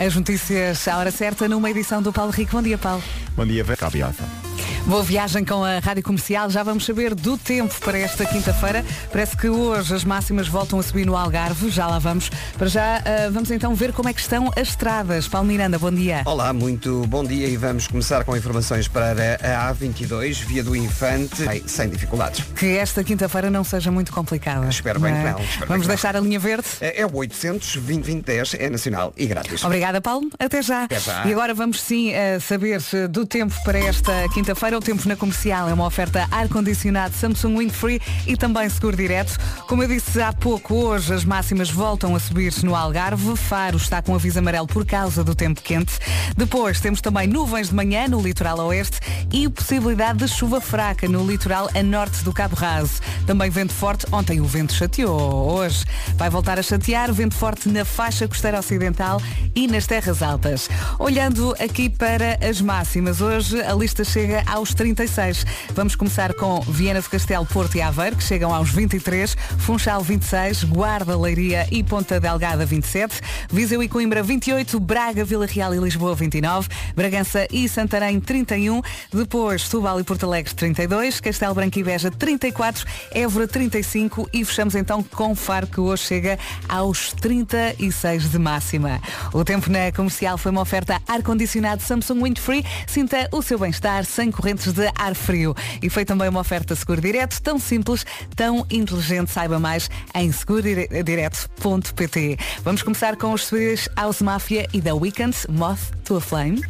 As notícias à hora certa numa edição do Paulo Rico. Bom dia, Paulo. Bom dia, Cabiafa. Boa viagem com a Rádio Comercial. Já vamos saber do tempo para esta quinta-feira. Parece que hoje as máximas voltam a subir no Algarve. Já lá vamos. Para já, uh, vamos então ver como é que estão as estradas. Paulo Miranda, bom dia. Olá, muito bom dia e vamos começar com informações para a A22, Via do Infante, sem dificuldades. Que esta quinta-feira não seja muito complicada. Espero bem que é? não. Espero Vamos bem deixar a linha verde? É, é o 800 2010 é nacional e grátis. Obrigada, Paulo. Até já. Até já. E agora vamos sim uh, saber do tempo para esta quinta-feira. O tempo na comercial é uma oferta ar-condicionado Samsung Windfree e também seguro direto. Como eu disse há pouco, hoje as máximas voltam a subir no Algarve. Faro está com aviso amarelo por causa do tempo quente. Depois temos também nuvens de manhã no litoral oeste e possibilidade de chuva fraca no litoral a norte do Cabo Raso. Também vento forte. Ontem o vento chateou. Hoje vai voltar a chatear. Vento forte na faixa costeira ocidental e nas terras altas. Olhando aqui para as máximas, hoje a lista chega aos 36. Vamos começar com Viena do Castelo, Porto e Aveiro, que chegam aos 23, Funchal 26, Guarda, Leiria e Ponta Delgada 27, Viseu e Coimbra 28, Braga, Vila Real e Lisboa 29, Bragança e Santarém 31, depois Setúbal e Porto Alegre 32, Castelo Branco e Beja 34, Évora 35 e fechamos então com Faro, que hoje chega aos 36 de máxima. O tempo na comercial foi uma oferta ar-condicionado Samsung Windfree, sinta o seu bem-estar sem correntes de ar frio. E foi também uma oferta seguro direto, tão simples, tão inteligente. Saiba mais em segurodireto.pt. Vamos começar com os Swedish House Mafia e The Weeknd, Moth to a Flame.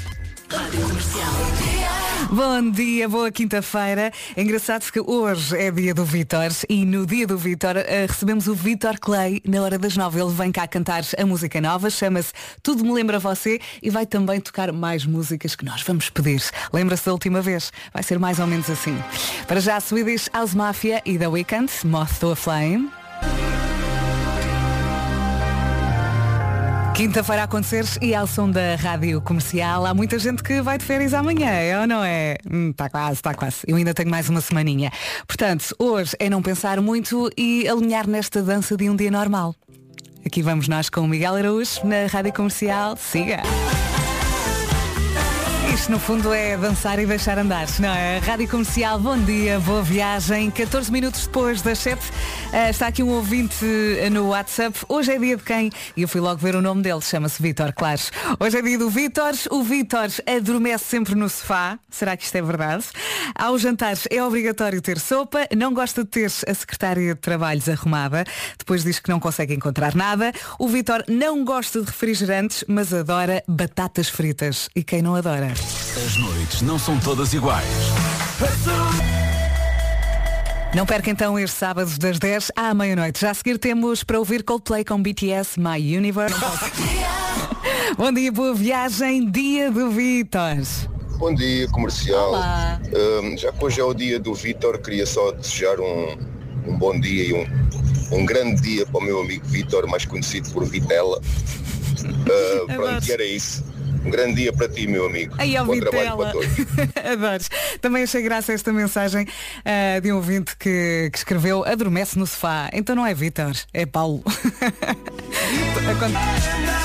Bom dia, boa quinta-feira. É engraçado que hoje é dia do Vitor e no dia do Vitor uh, recebemos o Vitor Clay na hora das nove. Ele vem cá cantar a música nova, chama-se Tudo Me Lembra Você e vai também tocar mais músicas que nós vamos pedir. Lembra-se da última vez? Vai ser mais ou menos assim. Para já, Swedish House Mafia e The Weeknd, Moth to a Flame. Quinta-feira a acontecer e ao som da rádio comercial. Há muita gente que vai de férias amanhã, é ou não é? Está hum, tá quase, está quase. Eu ainda tenho mais uma semaninha. Portanto, hoje é não pensar muito e alinhar nesta dança de um dia normal. Aqui vamos nós com o Miguel Araújo na rádio comercial. Siga! Isto no fundo é dançar e deixar andar, não é? Rádio Comercial, bom dia, boa viagem. 14 minutos depois das 7, uh, está aqui um ouvinte no WhatsApp. Hoje é dia de quem? E eu fui logo ver o nome dele, chama-se Vitor, claro. Hoje é dia do Vitor. O Vitor adormece sempre no sofá. Será que isto é verdade? Ao jantar é obrigatório ter sopa, não gosta de ter a secretária de trabalhos arrumada. Depois diz que não consegue encontrar nada. O Vitor não gosta de refrigerantes, mas adora batatas fritas. E quem não adora? As noites não são todas iguais. Não perca então este sábado das 10 à meia-noite. Já a seguir temos para ouvir Coldplay com BTS My Universe. Bom dia, boa viagem, dia do Vitor. Bom dia, comercial. Um, já que hoje é o dia do Vitor, queria só desejar um, um bom dia e um, um grande dia para o meu amigo Vitor, mais conhecido por Vitela. Uh, pronto, e era isso. Um grande dia para ti, meu amigo. Aí ao Bom trabalho para todos. Adores. Também achei graça esta mensagem ah, de um ouvinte que, que escreveu adormece no sofá. Então não é Vitor, é Paulo.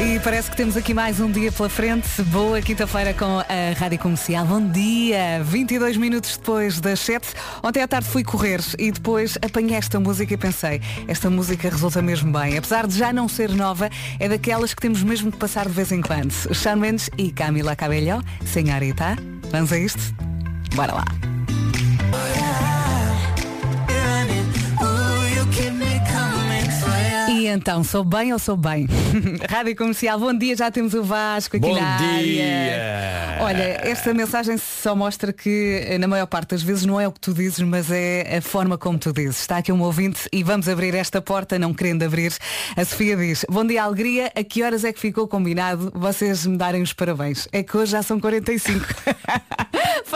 E parece que temos aqui mais um dia pela frente. Boa quinta-feira com a Rádio Comercial. Bom dia! 22 minutos depois das 7. Ontem à tarde fui correr e depois apanhei esta música e pensei, esta música resulta mesmo bem. Apesar de já não ser nova, é daquelas que temos mesmo de passar de vez em quando. Shawn Mendes e Camila Cabello, senhorita. Vamos a isto? Bora lá! E então, sou bem ou sou bem? Rádio Comercial, bom dia, já temos o Vasco aqui Bom na área. dia! Olha, esta mensagem só mostra que eh, na maior parte das vezes não é o que tu dizes, mas é a forma como tu dizes. Está aqui um ouvinte e vamos abrir esta porta, não querendo abrir. A Sofia diz, bom dia alegria, a que horas é que ficou combinado vocês me darem os parabéns? É que hoje já são 45.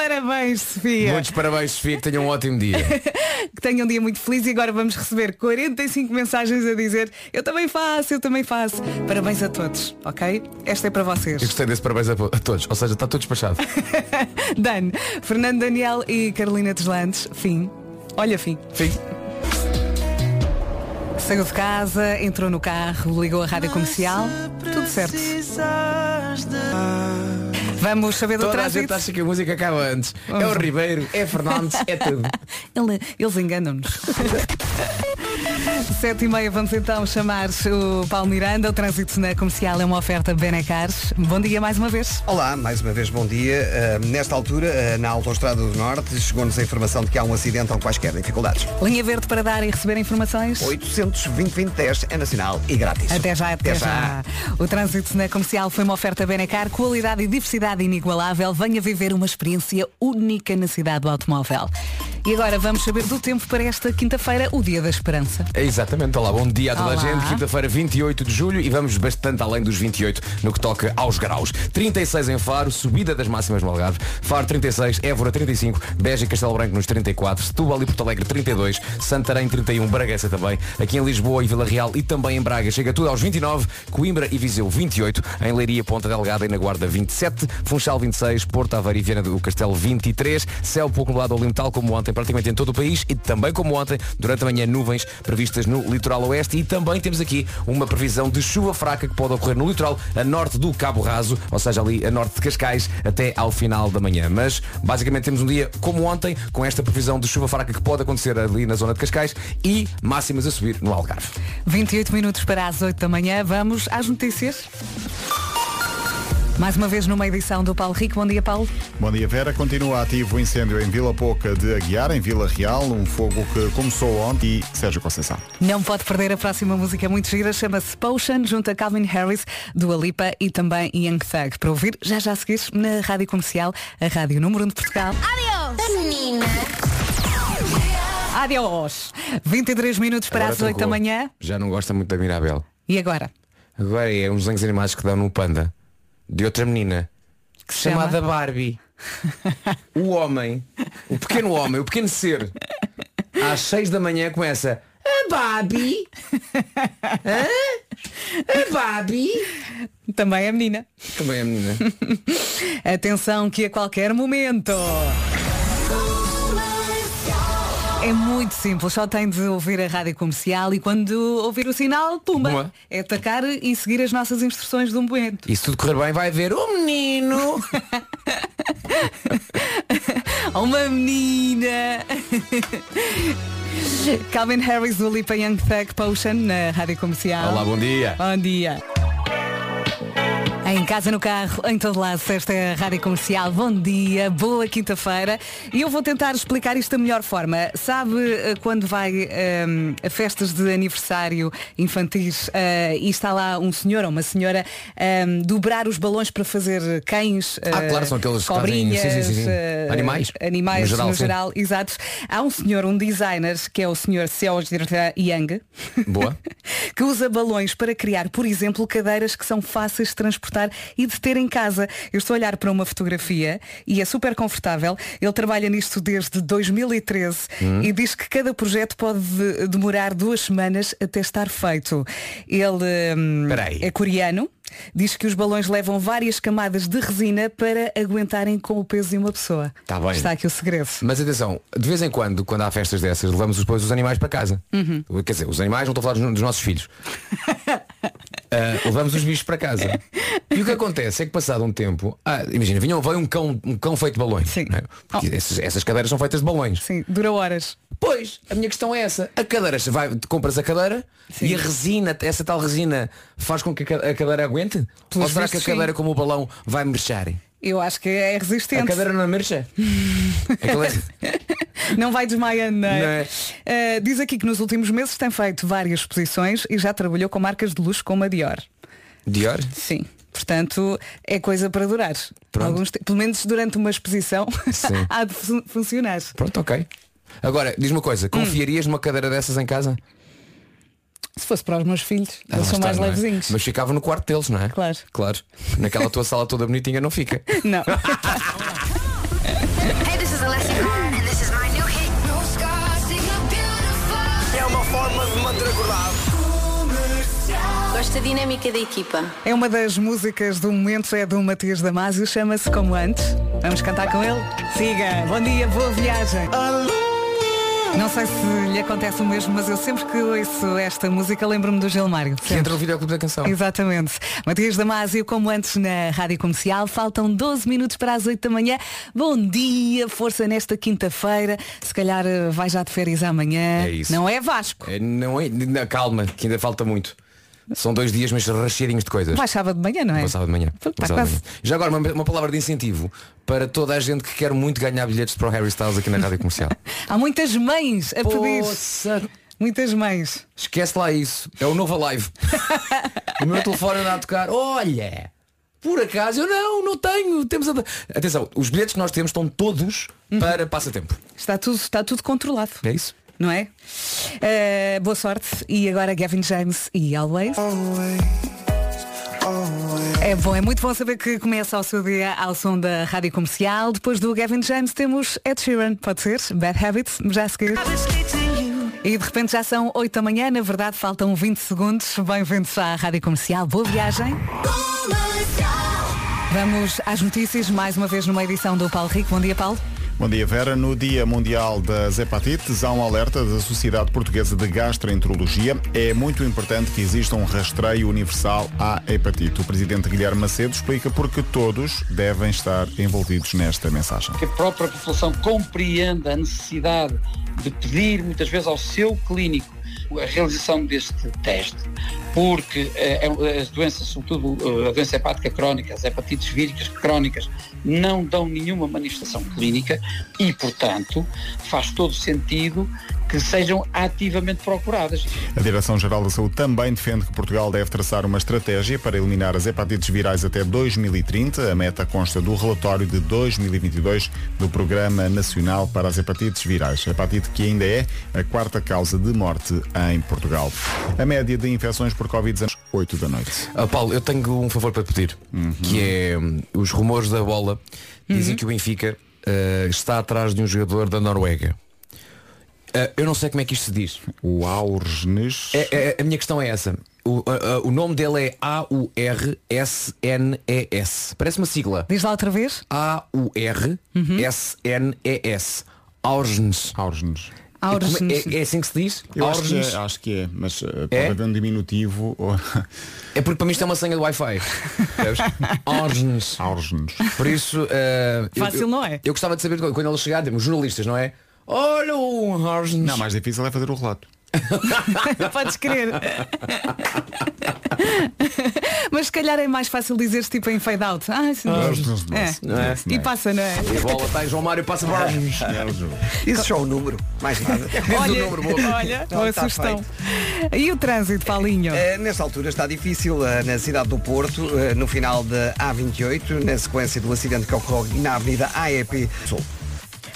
parabéns, Sofia. Muitos parabéns, Sofia, que tenham um ótimo dia. que tenham um dia muito feliz e agora vamos receber 45 mensagens a dizer eu também faço, eu também faço. Parabéns a todos, ok? Esta é para vocês. Eu gostei desse parabéns a, a todos. Ou seja, está tudo despachado. Dan, Fernando Daniel e Carolina Deslandes, fim. Olha, fim. Fim. Saiu de casa, entrou no carro, ligou a rádio comercial, tudo certo. Vamos saber do Toda a gente trânsito. acha que a música acaba antes. É o Ribeiro, é Fernandes, é tudo. Ele- eles enganam-nos. Sete e meia, vamos então chamar o Paulo Miranda. O trânsito na comercial é uma oferta Benecars. Bom dia mais uma vez. Olá, mais uma vez bom dia. Uh, nesta altura, uh, na Autostrada do Norte, chegou-nos a informação de que há um acidente ou quaisquer dificuldades. Linha verde para dar e receber informações. 820 é nacional e grátis. Até já, até, já. O trânsito na comercial foi uma oferta Benecar, qualidade e diversidade inigualável. Venha viver uma experiência única na cidade do automóvel. E agora vamos saber do tempo para esta quinta-feira, o Dia da Esperança. É exatamente, olá, bom dia a toda Olá. a gente. Quinta-feira, 28 de julho e vamos bastante além dos 28 no que toca aos graus. 36 em Faro, subida das máximas no Algarve. Faro 36, Évora 35, Beja e Castelo Branco nos 34, Setúbal e Porto Alegre 32, Santarém 31, Bragança também. Aqui em Lisboa e Vila Real e também em Braga chega tudo aos 29, Coimbra e Viseu 28, em Leiria, Ponta Delgada e na Guarda 27, Funchal 26, Porto Aveiro e Viana do Castelo 23, céu pouco nublado ao limpo, tal como ontem, praticamente em todo o país e também como ontem, durante a manhã nuvens previstas no litoral oeste e também temos aqui uma previsão de chuva fraca que pode ocorrer no litoral a norte do Cabo Raso, ou seja, ali a norte de Cascais, até ao final da manhã. Mas basicamente temos um dia como ontem, com esta previsão de chuva fraca que pode acontecer ali na zona de Cascais e máximas a subir no Algarve. 28 minutos para as 8 da manhã. Vamos às notícias. Mais uma vez numa edição do Paulo Rico. Bom dia, Paulo. Bom dia, Vera. Continua ativo o incêndio em Vila Pouca de Aguiar, em Vila Real, um fogo que começou ontem e Sérgio Conceição. Não pode perder a próxima música muito gira, chama-se Potion, junto a Calvin Harris, do Alipa e também Young Thug. Para ouvir, já já seguires na Rádio Comercial, a Rádio Número 1 de Portugal. Menina. Adiós! 23 minutos para Agora as 8 da manhã. Já não gosta muito da Mirabel. E agora? Agora é uns desenhos animados que dão no Panda de outra menina Que se chama? chamada Barbie. o homem, o pequeno homem, o pequeno ser, às 6 da manhã começa a Barbie. Hã? A Barbie. Também a menina. Também a menina. Atenção que a qualquer momento. É muito simples, só tem de ouvir a rádio comercial e quando ouvir o sinal, pumba, Boa. é atacar e seguir as nossas instruções de um momento. E se tudo correr bem vai ver o menino. Uma menina! Calvin Harris do Lipa Young Thug Potion na rádio comercial. Olá, bom dia. Bom dia. Em casa, no carro, em todo lado, esta é a Rádio Comercial. Bom dia, boa quinta-feira. E eu vou tentar explicar isto da melhor forma. Sabe eh, quando vai ehm, a festas de aniversário infantis eh, e está lá um senhor ou uma senhora ehm, dobrar os balões para fazer cães, Ah, eh, claro, são aqueles fazem- cobrinhas, sim, sim, sim, eh, Animais. animais No no geral, geral, sim. exato. Há um senhor, um designer, que é o senhor Seoji Yang, Boa. que usa balões para criar, por exemplo, cadeiras que são fáceis de transportar e de ter em casa. Eu estou a olhar para uma fotografia e é super confortável. Ele trabalha nisto desde 2013 Hum. e diz que cada projeto pode de- demorar duas semanas até estar feito. Ele hum, é coreano. Diz que os balões levam várias camadas de resina para aguentarem com o peso de uma pessoa. Tá bem. Está aqui o segredo. Mas atenção, de vez em quando, quando há festas dessas, levamos depois os animais para casa. Uhum. Quer dizer, os animais não estou a falar dos, dos nossos filhos. Ah, levamos os bichos para casa. E o que acontece é que passado um tempo, ah, imagina, vinha, veio um cão, um cão feito de balões. É? Porque Oh. essas, essas cadeiras são feitas de balões. Sim, dura horas. Pois, a minha questão é essa. A cadeira, vai, compras a cadeira Sim. e a resina, essa tal resina, faz com que a ca- a cadeira aguente? Pelos Ou será que a vistos, sim. cadeira como o balão vai mexer? Eu acho que é A resistente. cadeira não? Aquilo é- Não vai desmaiando, não é? Não é? Eh, diz aqui que nos últimos meses tem feito várias exposições e já trabalhou com marcas de luxo como a Dior. Dior? Sim. Portanto, é coisa para durar. Alguns Pelo menos durante uma exposição há de fun- funcionar. Pronto, ok. Agora, diz-me uma coisa, confiarias numa cadeira dessas em casa? Se fosse para os meus filhos, Ah, eles são está, mais é? levezinhos. Mas ficava no quarto deles, não é? Claro. Claro. Naquela tua sala toda bonitinha não fica. Não. Da dinâmica da equipa. É uma das músicas do momento, é do Matias Damasio, chama-se Como Antes. Vamos cantar com ele? Siga. Bom dia, boa viagem. Não sei se lhe acontece o mesmo, mas eu sempre que ouço esta música lembro-me do Gilmário. Que entra no videoclube da canção. Exatamente. Matias Damasio, como antes na Rádio Comercial, faltam 12 minutos para as 8 da manhã. Bom dia, força nesta quinta-feira. Se calhar eh, vai já de férias amanhã. É isso. Não é Vasco? É, não é, calma, que ainda falta muito. São dois dias, mas recheadinhos de coisas. Vai sábado de manhã, não é? Vou sábado de manhã. Tá Vou sábado de manhã. Já agora, uma, uma palavra de incentivo para toda a gente que quer muito ganhar bilhetes para o Harry Styles aqui na Rádio Comercial. Há muitas mães a pedir. Poça, Muitas mães. Esquece lá isso. É o novo Alive. o meu telefone anda a tocar. Olha, por acaso eu não, não tenho. Temos a... Atenção, os bilhetes que nós temos estão todos para passatempo. Está tudo, está tudo controlado. É isso? Não é? Eh, boa sorte. E agora Gavin James e Always. É bom, é muito bom saber que começa o seu dia ao som da rádio comercial. Depois do Gavin James temos Ed Sheeran, pode ser? Bad Habits, já a seguir. E de repente já são 8 da manhã, na verdade faltam 20 segundos. Bem-vindos à rádio comercial. Boa viagem. Vamos às notícias, mais uma vez numa edição do Paulo Rico. Bom dia, Paulo. Bom dia, Vera. No Dia Mundial das Hepatites, há um alerta da Sociedade Portuguesa de Gastroenterologia. É muito importante que exista um rastreio universal à hepatite. O presidente Guilherme Macedo explica porque todos devem estar envolvidos nesta mensagem. que a própria população compreenda a necessidade de pedir muitas vezes ao seu clínico a realização deste teste, porque eh, é- as doenças, sobretudo eh, a doença hepática crónica, as hepatites víricas crónicas, não dão nenhuma manifestação clínica e, portanto, faz todo sentido que sejam ativamente procuradas. A Direção-Geral da Saúde também defende que Portugal deve traçar uma estratégia para eliminar as hepatites virais até 2030. A meta consta do relatório de 2022 do Programa Nacional para as Hepatites Virais. Hepatite que ainda é a quarta causa de morte em Portugal. A média de infecções por Covid-19, 8 da noite. Ah, Paulo, eu tenho um favor para te pedir, que é hum, os rumores da bola dizem que o Benfica ah, está atrás de um jogador da Noruega. Ah, eu não sei como é que isto se diz. O Aurgenes. É- é- a minha questão é essa. O, ah, ah, o nome dele é A-U-R-S-N-E-S. Parece uma sigla. Diz lá outra vez. A-U-R-S-N-E-S. Aurgens. Aurgenes. Aurgens. É, é assim que se diz? Eu acho que, é, acho que é, mas uh, pode É? haver um diminutivo. ou- É porque para mim isto é uma senha do Wi-Fi. Aurgens. Aurgenes. Por isso. eu- Fácil eu, não é? Eu gostava de saber quando eles chegarem, temos jornalistas, não é? Olha o Aurgens. Não, mais difícil é fazer o relato. Podes crer. Mas se calhar é mais fácil dizer tipo em fade out. Ah, sim. É. Não é? E passa, não é? E a bola está em João Mário passa para. Isso só o número, mais nada. Olha, número, boa. olha, Não, boa tá sugestão. E o trânsito, Paulinho? Eh, nesta altura está difícil eh, na cidade do Porto, eh, no final da A28, na sequência do acidente que ocorreu na Avenida AEP Sul.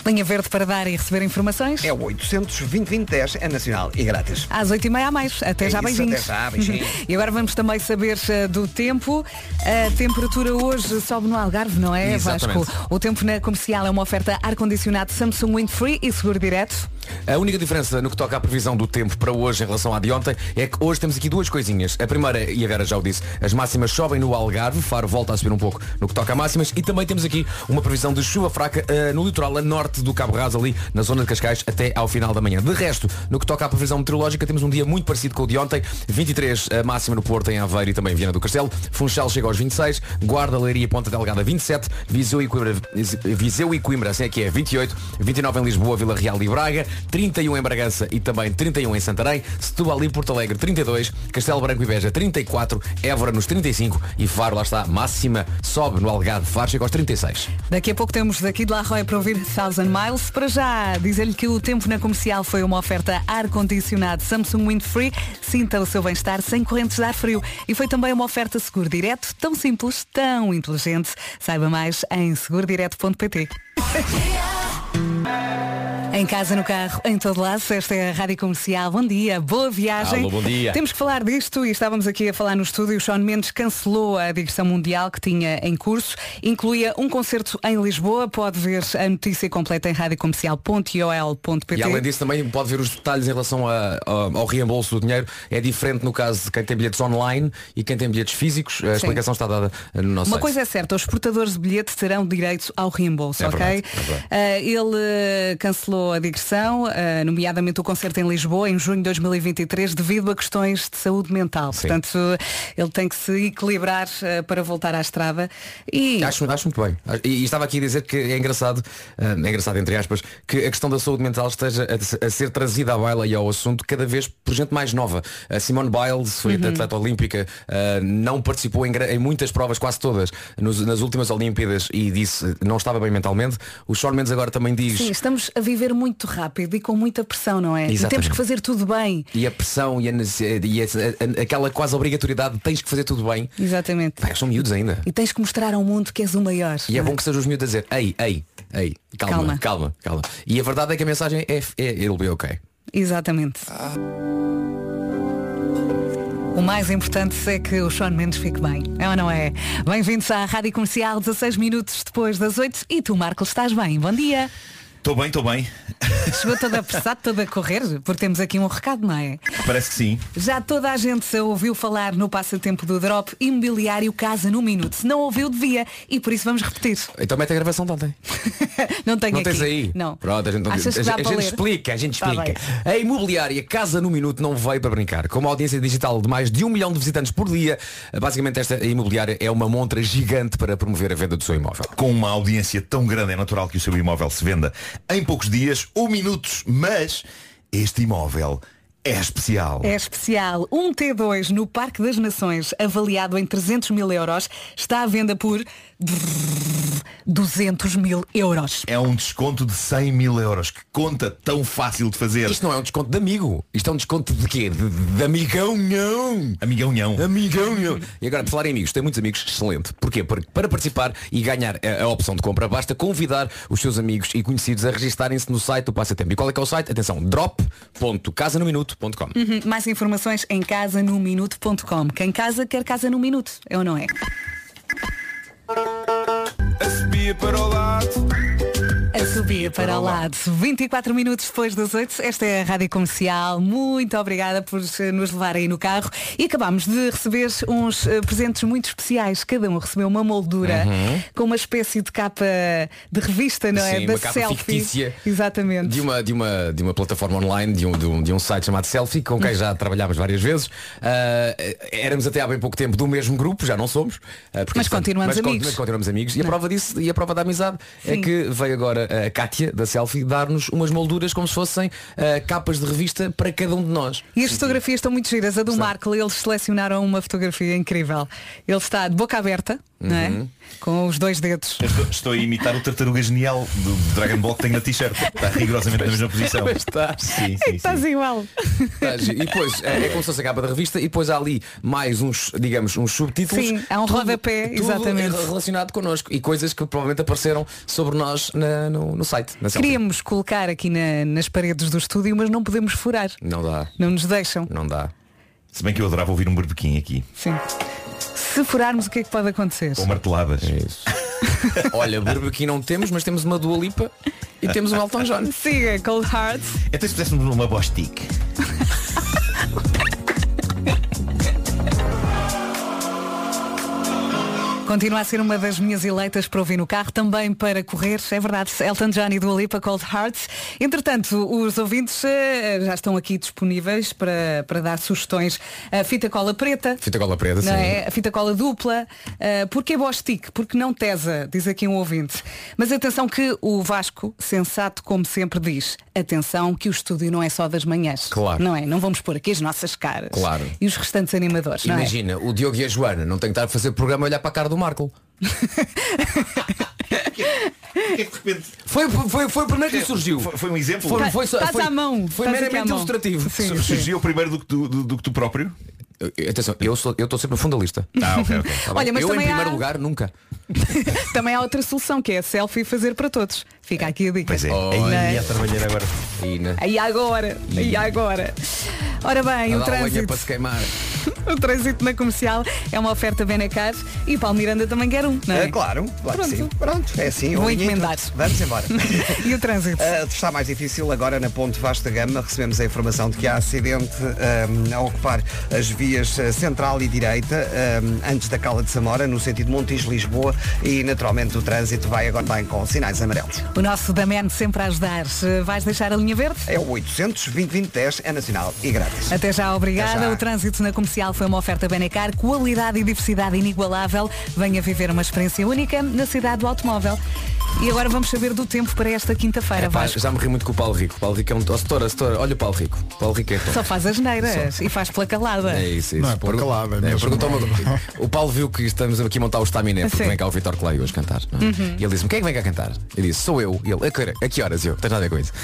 Linha verde para dar e receber informações? É o 800 2010 é nacional e grátis. Às 8h30 a mais. Até É já, isso, beijinhos. até já, beijinhos. E agora vamos também saber eh, do tempo. A temperatura hoje sobe no Algarve, não é, Exatamente. Vasco? O tempo na comercial é uma oferta ar-condicionado Samsung Wind Free e seguro direto. A única diferença no que toca à previsão do tempo para hoje em relação à de ontem é que hoje temos aqui duas coisinhas. A primeira, e a Vera já o disse, as máximas sobem no Algarve, Faro volta a subir um pouco no que toca a máximas e também temos aqui uma previsão de chuva fraca eh, no litoral a norte do Cabo Rás, ali na zona de Cascais, até ao final da manhã. De resto, no que toca à previsão meteorológica, temos um dia muito parecido com o de ontem. 23 a máxima no Porto, em Aveiro e também em Viana do Castelo. Funchal chega aos 26, Guarda, Leiria e Ponta Delgada 27, Viseu e Coimbra, Viseu e Coimbra, assim é que é 28, 29 em Lisboa, Vila Real e Braga, 31 em Bragança e também 31 em Santarém, Setúbal e Porto Alegre 32, Castelo Branco e Beja 34, Évora nos 35 e Faro, lá está, máxima sobe no Algarve, Faro chega aos 36. Daqui a pouco temos daqui de La Roya para ouvir Thousand Miles. Para já, dizer-lhe que o tempo na comercial foi uma oferta ar-condicionado Samsung Wind Free. Sinta o seu bem-estar sem correntes de ar frio. E foi também uma oferta seguro direto, tão simples, tão inteligente. Saiba mais em segurodireto.pt. Em casa, no carro, em todo lado, esta é a Rádio Comercial. Bom dia, boa viagem. Alô, bom dia. Temos que falar disto e estávamos aqui a falar no estúdio. O Sean Mendes cancelou a digressão mundial que tinha em curso. Incluía um concerto em Lisboa. Pode ver a notícia completa em radiocomercial.ol.pt. E além disso também pode ver os detalhes em relação a- a- ao reembolso do dinheiro. É diferente no caso de quem tem bilhetes online e quem tem bilhetes físicos. A explicação está dada no nosso Uma site. coisa é certa, os portadores de bilhete terão direito ao reembolso, É ok? verdade, é verdade. Ah, ele eh, cancelou a digressão, eh, nomeadamente o concerto em Lisboa, em junho de 2023, devido a questões de saúde mental. Sim. Portanto, ele tem que se equilibrar eh, para voltar à estrada. E Acho, acho muito bem. E, estava aqui a dizer que é engraçado, ah, é engraçado entre aspas, que a questão da saúde mental esteja a, ser trazida à baila e ao assunto cada vez por gente mais nova. A Simone Biles foi atleta olímpica, não participou em, em muitas provas, quase todas, nos- nas últimas Olímpiadas e disse não estava bem mentalmente. O Shawn Mendes agora também diz. sim, estamos a viver muito rápido e com muita pressão, não é? E temos Exatamente. que fazer tudo bem. E a pressão e, a, nece- e a- a- aquela quase obrigatoriedade, tens que fazer tudo bem. Exatamente. Eles são miúdos ainda. E tens que mostrar ao mundo que és o maior. E é não bom que sejam os miúdos a dizer, ei, ei, ei, calma, Calma. calma, calma, E a verdade é que a mensagem é, é it'll be okay. Exatamente. O mais importante é que o Sean Mendes fique bem, é ou não é? Bem-vindos à Rádio Comercial, 16 minutos depois das 8 e tu, Marco, estás bem? Bom dia. Estou bem, estou bem. Chegou todo apressado, todo a correr, porque temos aqui um recado, não é? Parece que sim. Já toda a gente se ouviu falar no passatempo do Drop Imobiliário Casa no Minuto. Se não ouviu, devia. E por isso vamos repetir. Então mete a gravação de ontem. Não tenho Não aqui. tens aí? Não. Pronto, a gente, não- a, gente- a gente explica, a gente Tá explica. bem. a imobiliária Casa no Minuto não veio para brincar. Com uma audiência digital de mais de um milhão de visitantes por dia, basicamente esta imobiliária é uma montra gigante para promover a venda do seu imóvel. Com uma audiência tão grande é natural que o seu imóvel se venda em poucos dias ou minutos, mas este imóvel é especial. É especial. Um T2 no Parque das Nações, avaliado em 300 mil euros, está à venda por 200 mil euros. É um desconto de 100 mil euros. Que conta tão fácil de fazer. Isto não é um desconto de amigo. Isto é um desconto de quê? De, de amigão, não. Amigão, não. Amigão, não. E agora, por falar em amigos, tem muitos amigos, excelente. Porquê? Porque para participar e ganhar a, a opção de compra, basta convidar os seus amigos e conhecidos a registarem-se no site do Passatempo. E qual é que é o site? Atenção, drop.casanominuto.com Uhum. Mais informações em casanominuto.com. Quem casa quer casa no minuto, é ou não é? A subir para o lado. A subir para o lado. 24 minutos depois das 8, esta é a Rádio Comercial. Muito obrigada por eh, nos levar aí no carro. E acabámos de receber uns eh, presentes muito especiais. Cada um recebeu uma moldura com uma espécie de capa de revista, não é? Uhum. Sim, da uma capa selfie. fictícia. Exatamente. De uma, de, uma, de uma plataforma online, de um, de, um, de um site chamado Selfie, com quem já trabalhámos várias vezes. Ah, éramos até há bem pouco tempo do mesmo grupo, já não somos. porque, Mas continuamos mas amigos. mas continuamos amigos. E a prova disso, e a prova da amizade, é Sim. que veio agora a Kátia, da Selfie, dar-nos umas molduras como se fossem ah, capas de revista para cada um de nós. E as fotografias estão muito giras. A do Marco, eles selecionaram uma fotografia incrível. Ele está de boca aberta, não é? Uhum. Com os dois dedos. Estou, estou a imitar o tartaruga genial do Dragon Ball que tenho na t-shirt. Está rigorosamente na mesma posição. Está. Sim, É sim, que estás sim. igual. E depois é, é como se fosse a capa da revista e depois há ali mais uns, digamos, uns subtítulos. Sim, há um rodapé, tudo exatamente. relacionado connosco e coisas que provavelmente apareceram sobre nós na- no, no site. Na Selfie. Queríamos colocar aqui na- nas paredes do estúdio, mas não podemos furar. Não dá, Não nos deixam. não dá. Se bem que eu adorava ouvir um berbequim aqui. Sim. Se furarmos, o que é que pode acontecer? Ou marteladas. É isso. Olha, Burbo aqui não temos, mas temos uma Dua Lipa e temos um Elton John. Siga, Cold Hearts. Então se fizéssemos uma bostique. Continua a ser uma das minhas eleitas para ouvir no carro, também para correr, é verdade, Elton John e Dua Lipa, Cold Hearts. Entretanto, os ouvintes eh, já estão aqui disponíveis para, para dar sugestões. A fita cola preta, Fita cola preta, sim. não é? A fita cola dupla. Uh, porquê Bostic? Porque não tesa, diz aqui um ouvinte. Mas atenção que o Vasco, sensato como sempre, diz atenção que o estúdio não é só das manhãs. Claro. Não é? Não vamos pôr aqui as nossas caras. Claro. E os restantes animadores, não é? Imagina, o Diogo e a Joana não têm que estar a fazer programa a olhar para a cara do Marco. Porquê que de repente Foi, foi, foi o primeiro que surgiu. foi, foi um exemplo? Foi, foi, estás foi, à mão, Foi à meramente ilustrativo. Sim, Sur- sim. Surgiu primeiro do que tu, do, do que tu próprio? Atenção, eu sou- eu estou sempre no fundo da lista. Ah, ok, ok. Tá? Olha, mas eu em primeiro há- lugar nunca. Também há outra solução que é a selfie fazer para todos. Fica aqui a dica. Pois é. Olha. Aí a trabalhar agora. E Aí agora, aí agora. Ora bem, a o trânsito. para se queimar. O trânsito na comercial é uma oferta Benacar e Paulo Miranda também quer um, não é? É, claro, claro que Pronto. sim. Pronto, é assim. Vou encomendar. Vamos embora. E o trânsito? Uh, está mais difícil agora na Ponte Vasta Gama. Recebemos a informação de que há acidente um, a ocupar as vias. Vias eh, central e direita, eh, antes da Cala de Samora, no sentido Montijo-Lisboa e naturalmente o trânsito vai agora bem com sinais amarelos. O nosso Daman sempre a ajudar. Vais deixar a linha verde? É o 800 2010 é nacional e grátis. Até já, obrigada. Até já. O trânsito na comercial foi uma oferta Benecar, qualidade e diversidade inigualável. Venha viver uma experiência única na cidade do automóvel. E agora vamos saber do tempo para esta quinta-feira, Vasco. já me ri muito com o Paulo Rico. O Paulo Rico é um. Oh, setora, setora, olha o Paulo Rico. O Paulo Rico é Só faz as neiras e faz pela calada. É isso, isso. Não é calada, é é, mesmo. perguntou-me- o Paulo viu que estamos aqui a montar o estaminé porque Sim. vem cá o Vitor Clay hoje cantar. não é? Uhum. E ele disse-me, quem é que vem cá cantar? Eu disse, sou eu. E ele, a que, hora- a que horas eu? Tens nada a ver com isso.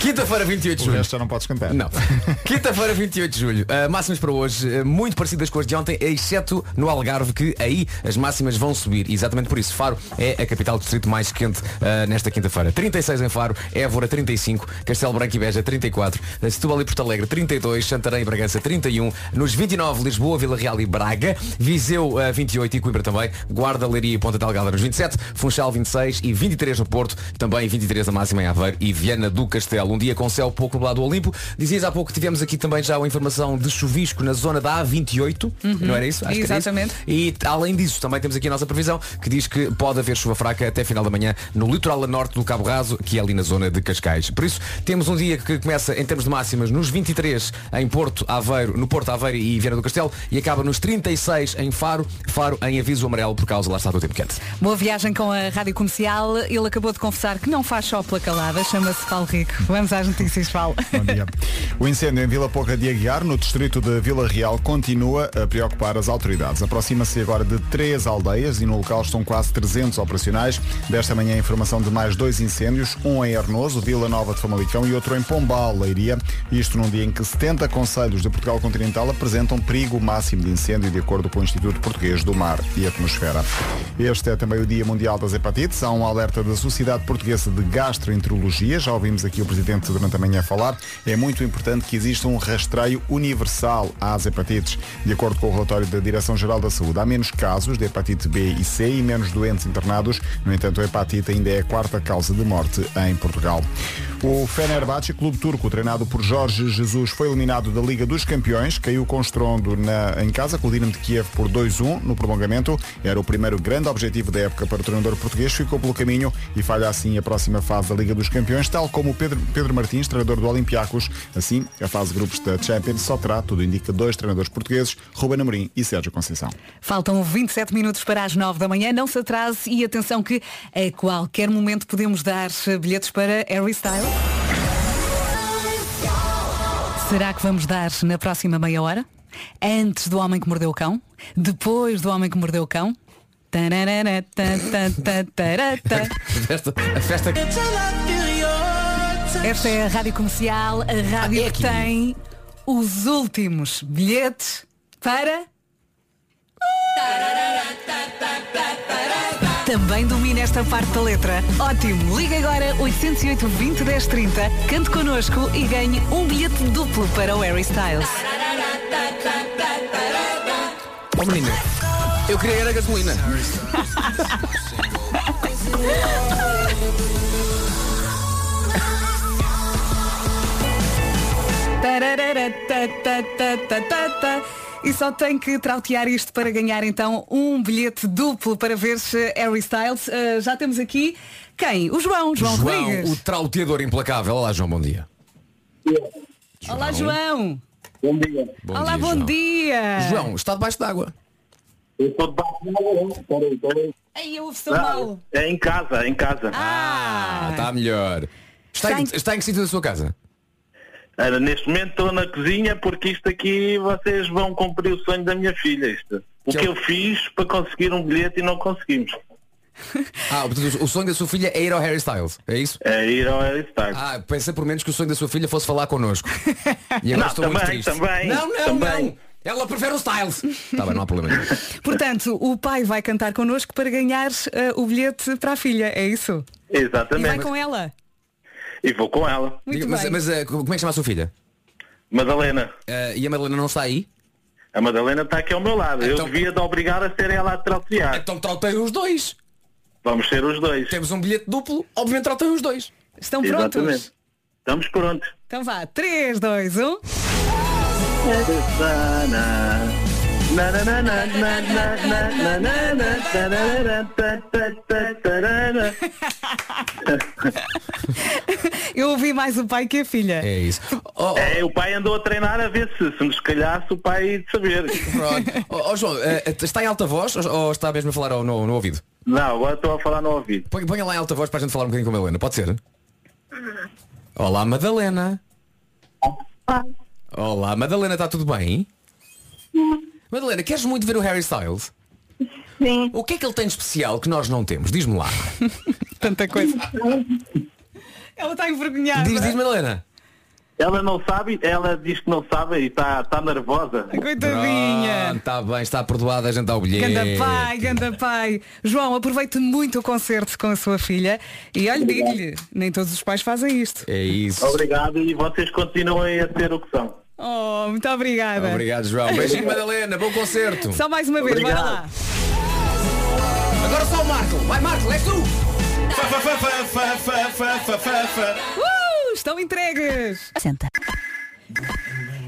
Quinta-feira, 28 de O julho. resto já não podes cantar. Não. Quinta-feira, 28 de julho. Uh, máximas para hoje, uh, muito parecidas com as de ontem, exceto no Algarve, que aí as máximas vão subir. E exatamente por isso, Faro é a capital do distrito mais quente uh, nesta quinta-feira. 36 em Faro, Évora 35, Castelo Branco e Beja 34, uh, Setúbal e Porto Alegre 32, Santarém e Bragança 31, nos 29 Lisboa, Vila Real e Braga, Viseu uh, 28 e Coimbra também, Guarda, Leiria e Ponta Delgada nos 27, Funchal 26 e 23 no Porto, também 23 a máxima em Aveiro e Viana do Castelo. Um dia com céu pouco do Olimpo. Dizias há pouco que tivemos aqui também já a informação de chuvisco na zona da A28, não era isso? que era isso. Exatamente. E além disso, também temos aqui a nossa previsão que diz que pode haver chuva fraca até final da manhã no litoral a norte do Cabo Raso, que é ali na zona de Cascais. Por isso, temos um dia que começa em termos de máximas nos 23 em Porto Aveiro, no Porto Aveiro e Viana do Castelo e acaba nos 36 em Faro, Faro em aviso amarelo por causa lá está do tempo quente. Boa viagem com a Rádio Comercial. Ele acabou de confessar que não faz só pela calada, chama-se Paulo Rico. Vamos às notícias, Paulo. Bom dia. O incêndio em Vila Pouca de Aguiar, no distrito de Vila Real, continua a preocupar as autoridades. Aproxima-se agora de três aldeias e no local estão quase 300 operacionais. Desta manhã a informação de mais dois incêndios, um em Arnoso, Vila Nova de Famalicão e outro em Pombal, Leiria. Isto num dia em que 70 conselhos de Portugal continental apresentam perigo máximo de incêndio de acordo com o Instituto Português do Mar e Atmosfera. Este é também o Dia Mundial das Hepatites. Há um alerta da Sociedade Portuguesa de Gastroenterologia. Já ouvimos aqui o Presidente durante a manhã falar. É muito importante que exista um rastreio universal às hepatites. De acordo com o relatório da Direção-Geral da Saúde, há menos casos de hepatite B e C e menos doentes internados. No entanto, a hepatite ainda é a quarta causa de morte em Portugal. O Fenerbahçe, clube turco treinado por Jorge Jesus, foi eliminado da Liga dos Campeões. Caiu com estrondo na, em casa com o Dinamo de Kiev por 2-1 no prolongamento. Era o primeiro grande objetivo da época para o treinador português. Ficou pelo caminho e falha assim a próxima fase da Liga dos Campeões, tal como o Pedro, Pedro Martins, treinador do Olympiacos. Assim, a fase de grupos da Champions só terá, tudo indica, dois treinadores portugueses, Ruben Amorim e Sérgio Conceição. Faltam 27 minutos para as 9 da manhã. Não se atrase e atenção que a qualquer momento podemos dar bilhetes para Harry Styles. Será que vamos dar na próxima meia hora? Antes do Homem que Mordeu o Cão? Depois do Homem que Mordeu o Cão? Tararara. A festa, a festa Esta é a Rádio Comercial, a rádio Ah, é que tem os últimos bilhetes para. Também domina esta parte da letra. Ótimo! Liga agora 808 20 10 30, cante connosco e ganhe um bilhete duplo para o Harry Styles. Oh menina, eu queria era gasolina. E só tem que trautear isto para ganhar então um bilhete duplo para ver se Harry Styles. Ah, já temos aqui quem? O João, João, João, Rodrigues. o trauteador implacável. Olá, João, bom dia. Olá, João. Bom dia. Bom Olá, dia, bom João. dia. João, está debaixo d'água. Eu estou debaixo de uma Peraí, peraí. Ai, eu ouço tão mal. É em casa, é em casa. Ah, Ah, está melhor. Está, Está em, em- está em que sítio da sua casa? Ora, neste momento estou na cozinha porque isto aqui vocês vão cumprir o sonho da minha filha. Isto. O Que que, é o- eu fiz para conseguir um bilhete e não conseguimos. Ah, portanto, o sonho da sua filha é ir ao Harry Styles, é isso? É ir ao Harry Styles. Ah, pensei por menos que o sonho da sua filha fosse falar connosco. E agora Não, estou muito também, triste. também, Não, não, também. não. Ela prefere o Styles. Está bem, não há problema portanto, o pai vai cantar connosco para ganhar ah, o bilhete para a filha, é isso? E vai Exatamente. com ela. E vou com ela. Muito mas bem. mas, eh, como é que chama a sua filha? Madalena. Eh, e a Madalena não está aí? A Madalena está aqui ao meu lado. Então- Eu devia de obrigar a ser ela a trautear. Então trauteiem os dois. Vamos ser os dois. Temos um bilhete duplo, obviamente trauteiem os dois. Estão prontos? Exatamente. Estamos prontos. Então vá, um. 3, 2, 1. Eu ouvi mais o pai que a filha. É isso. É, o pai andou a treinar a ver se, se nos calhasse o pai de saber. Pronto. Ó ó, João, eh, está em alta voz ou, está mesmo a falar no, no ouvido? Não, agora estou a falar no ouvido. Põe, ponha lá em alta voz para a gente falar um bocadinho com a Helena, pode ser? Olá Madalena. Olá Madalena, está tudo bem? Madalena, queres muito ver o Harry Styles? Sim. O que é que ele tem de especial que nós não temos? Diz-me lá. Tanta coisa. Ela está envergonhada. Diz, diz Madalena. Ela não sabe, ela diz que não sabe e está está nervosa. Coitadinha. Está bem, está perdoada, a gente dá o bilhete. Ganda pai, ganda pai. João, aproveite muito o concerto com a sua filha e olha, digo-lhe, nem todos os pais fazem isto. É isso. Obrigado e vocês continuem a ser o que são. Oh, muito obrigada. Obrigado, João. Beijinho, Madalena. Bom concerto. Só mais uma vez, bora lá. Agora só o Marco. Vai, Marco, és tu. Uh, estão entregues. Senta.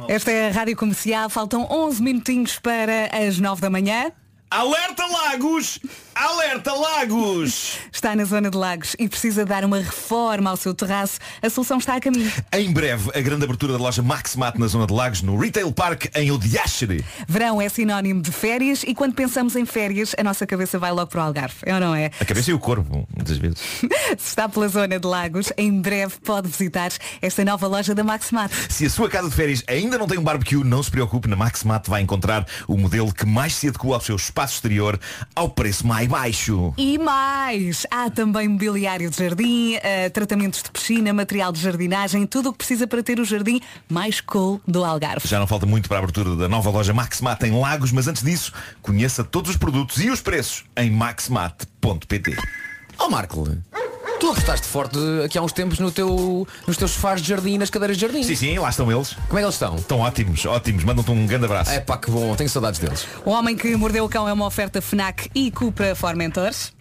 Esta é a Rádio Comercial, faltam 11 minutinhos para as 9 da manhã. Alerta Lagos! Alerta Lagos! Está na zona de Lagos e precisa dar uma reforma ao seu terraço. A solução está a caminho. Em breve, a grande abertura da loja Maximat na zona de Lagos, no Retail Park, em Odiáxere. Verão é sinónimo de férias e quando pensamos em férias, a nossa cabeça vai logo para o Algarve. É ou não é? A cabeça e o corpo, muitas vezes. Se está pela zona de Lagos, em breve pode visitar esta nova loja da Maximat. Se a sua casa de férias ainda não tem um barbecue, não se preocupe, na Maximat vai encontrar o modelo que mais se adequa ao seu espaço exterior ao preço mais baixo. E mais, há também mobiliário de jardim, eh, tratamentos de piscina, material de jardinagem, tudo o que precisa para ter o jardim mais cool do Algarve. Já não falta muito para a abertura da nova loja Maximat em Lagos, mas antes disso, conheça todos os produtos e os preços em maximat.pt. Ó Marco, tu apostaste forte aqui há uns tempos no teu, nos teus sofás de jardim nas cadeiras de jardim. Sim, sim, lá estão eles. Como é que eles estão? Estão ótimos, ótimos. Mandam-te um grande abraço. É pá, que bom, tenho saudades deles. O Homem que Mordeu o Cão é uma oferta FNAC e Cupra Formentores.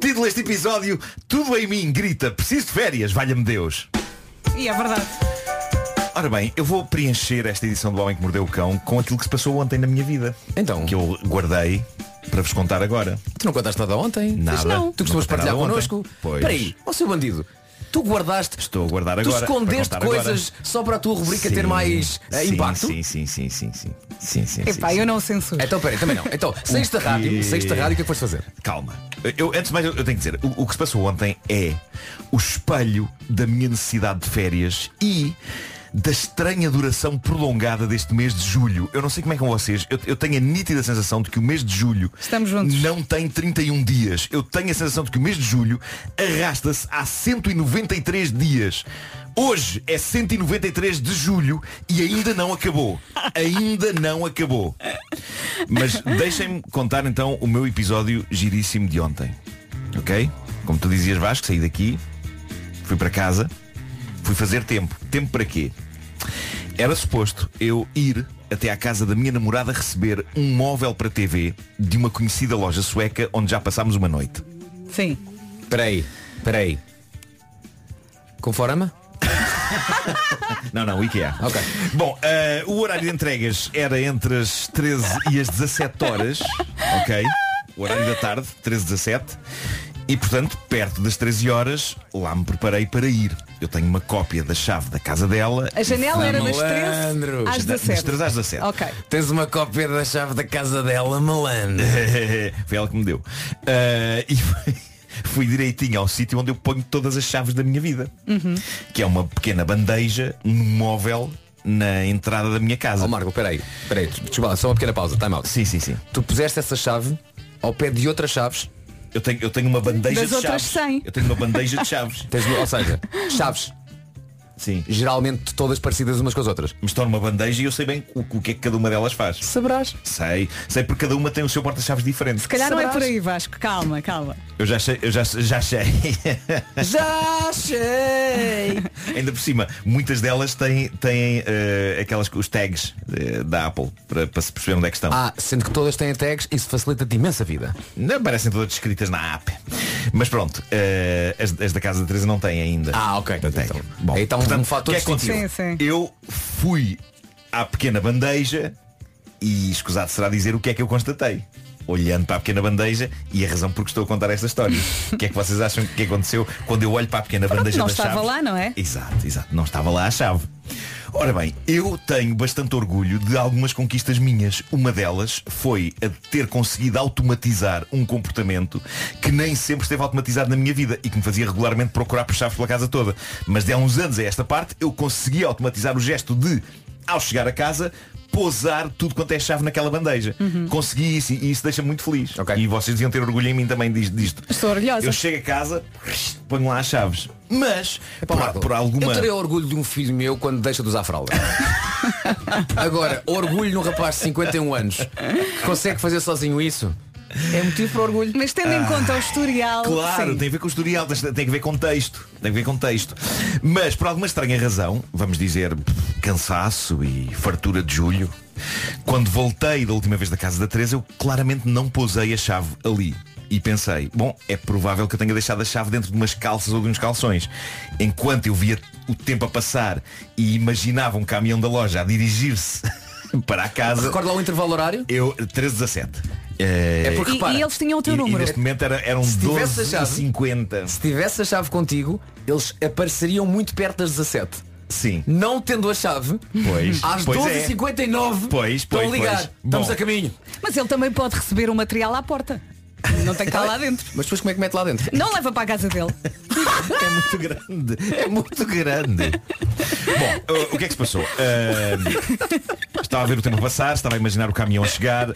Título deste episódio, tudo em mim grita, preciso de férias, valha-me Deus. E é verdade. Ora bem, eu vou preencher esta edição do Homem que Mordeu o Cão com aquilo que se passou ontem na minha vida. Então? Que eu guardei para vos contar agora. Tu não contaste nada ontem? Nada. não. Tu costumas Não partilhar connosco? Pois. Espera aí, ó seu bandido. Tu guardaste, Estou a guardar tu agora. escondeste para contar coisas só para a tua rubrica Sim, ter mais eh, sim, impacto? Sim, sim, sim, sim, sim. Sim, sim, Epá, sim, eu não censuro. Então peraí, também não. Então, saíste da rádio, quê? saíste da rádio, o que é que foste fazer? Calma. Eu, antes de mais, eu eu tenho que dizer, o, o que se passou ontem é o espelho da minha necessidade de férias e da estranha duração prolongada deste mês de julho. Eu não sei como é com vocês, eu, eu tenho a nítida sensação de que o mês de julho Estamos juntos. não tem 31 dias. Eu tenho a sensação de que o mês de julho arrasta-se há 193 dias. Hoje é 193 de julho e ainda não acabou. Ainda não acabou. Mas deixem-me contar então o meu episódio giríssimo de ontem. Ok? Como tu dizias Vasco, saí daqui, fui para casa, fui fazer tempo. Tempo para quê? Era suposto eu ir até à casa da minha namorada receber um móvel para TV de uma conhecida loja sueca onde já passámos uma noite. Sim. Peraí, peraí. Conforama? Não, não, IKEA. Ok. Bom, eh, o horário de entregas era entre as 13 e as 17 horas. Ok? O horário da tarde, 13 e 17. E portanto, perto das 13 horas, lá me preparei para ir. Eu tenho uma cópia da chave da casa dela. A janela era das 13 Malandros. às Da- Das 17. 13 às 17. Ok. Tens uma cópia da chave da casa dela, malandro. Foi ela que me deu. Eh, e fui, fui direitinho ao sítio onde eu ponho todas as chaves da minha vida. Uhum. Que é uma pequena bandeja, um móvel na entrada da minha casa. Ó Marco, peraí, peraí, desculpa só uma pequena pausa, time out. Sim, sim, sim. Tu puseste essa chave ao pé de outras chaves. Eu tenho, eu tenho uma bandeja Das de chaves. 100. Eu tenho uma bandeja de chaves. Tens, ou seja, chaves. Sim. Geralmente todas parecidas umas com as outras. Mas estão numa bandeja e eu sei bem o, o que é que cada uma delas faz. Saberás. Sei. Sei porque cada uma tem o seu porta-chaves diferente. Se calhar não é por aí, Vasco. Calma, calma. Eu já sei, eu já, já sei. Já sei! Ainda por cima, muitas delas têm, têm eh, aquelas os tags eh, da Apple para, para se perceber onde é que estão. Ah, sendo que todas têm tags, isso facilita-te imensa vida. Não parecem todas descritas na app. Mas pronto, eh, as, as da casa da Teresa não têm ainda. Ah, ok. Então, Bom, um- portanto, um fator o que é que distintivo. aconteceu? Sim, sim. Eu fui à pequena bandeja e escusado será dizer o que é que eu constatei. Olhando para a pequena bandeja e a razão por que estou a contar esta história. O que é que vocês acham que aconteceu quando eu olho para a pequena bandeja não da estava chave? lá, não é? Exato, exato. Não estava lá a chave. Ora bem, eu tenho bastante orgulho de algumas conquistas minhas. Uma delas foi a de ter conseguido automatizar um comportamento que nem sempre esteve automatizado na minha vida e que me fazia regularmente procurar por chaves pela casa toda. Mas de há uns anos a esta parte eu consegui automatizar o gesto de, ao chegar a casa, pousar tudo quanto é chave naquela bandeja. Consegui isso e isso deixa-me muito feliz. E vocês deviam ter orgulho em mim também dis- disto. Estou orgulhosa. Eu chego a casa, ponho lá as chaves. Mas, por, Marco, por alguma... Eu terei orgulho de um filho meu quando deixa de usar fralda. Agora, orgulho num rapaz de 51 anos que consegue fazer sozinho isso. É motivo para orgulho. Mas tendo em conta o historial. Claro, sim. tem a ver com o historial, tem que ver com texto. Tem que ver com texto. Mas por alguma estranha razão, vamos dizer cansaço e fartura de julho, quando voltei da última vez da casa da Teresa, eu claramente não posei a chave ali. E pensei, bom, é provável que eu tenha deixado a chave dentro de umas calças ou de uns calções. Enquanto eu via o tempo a passar e imaginava um caminhão da loja a dirigir-se para a casa. Recorda lá o intervalo horário? Eu, 13, 17. É porque, E, repara, e eles tinham o teu e, número. E neste momento era, eram Se tivesse a 12 e chave- 50. Se tivesse a chave contigo, eles apareceriam muito perto das 17. Sim. Não tendo a chave, Pois, às pois é. 12h59 Pois, estão pois, a ligar. pois. Estamos Bom. a caminho. Mas ele também pode receber o material à porta. Não tem que estar lá dentro. Mas depois como é que mete lá dentro? Não leva para a casa dele. É muito grande. É muito grande. Bom, uh, o que é que se passou? Uh, estava a ver o tempo passar, estava a imaginar o caminhão a chegar, uh,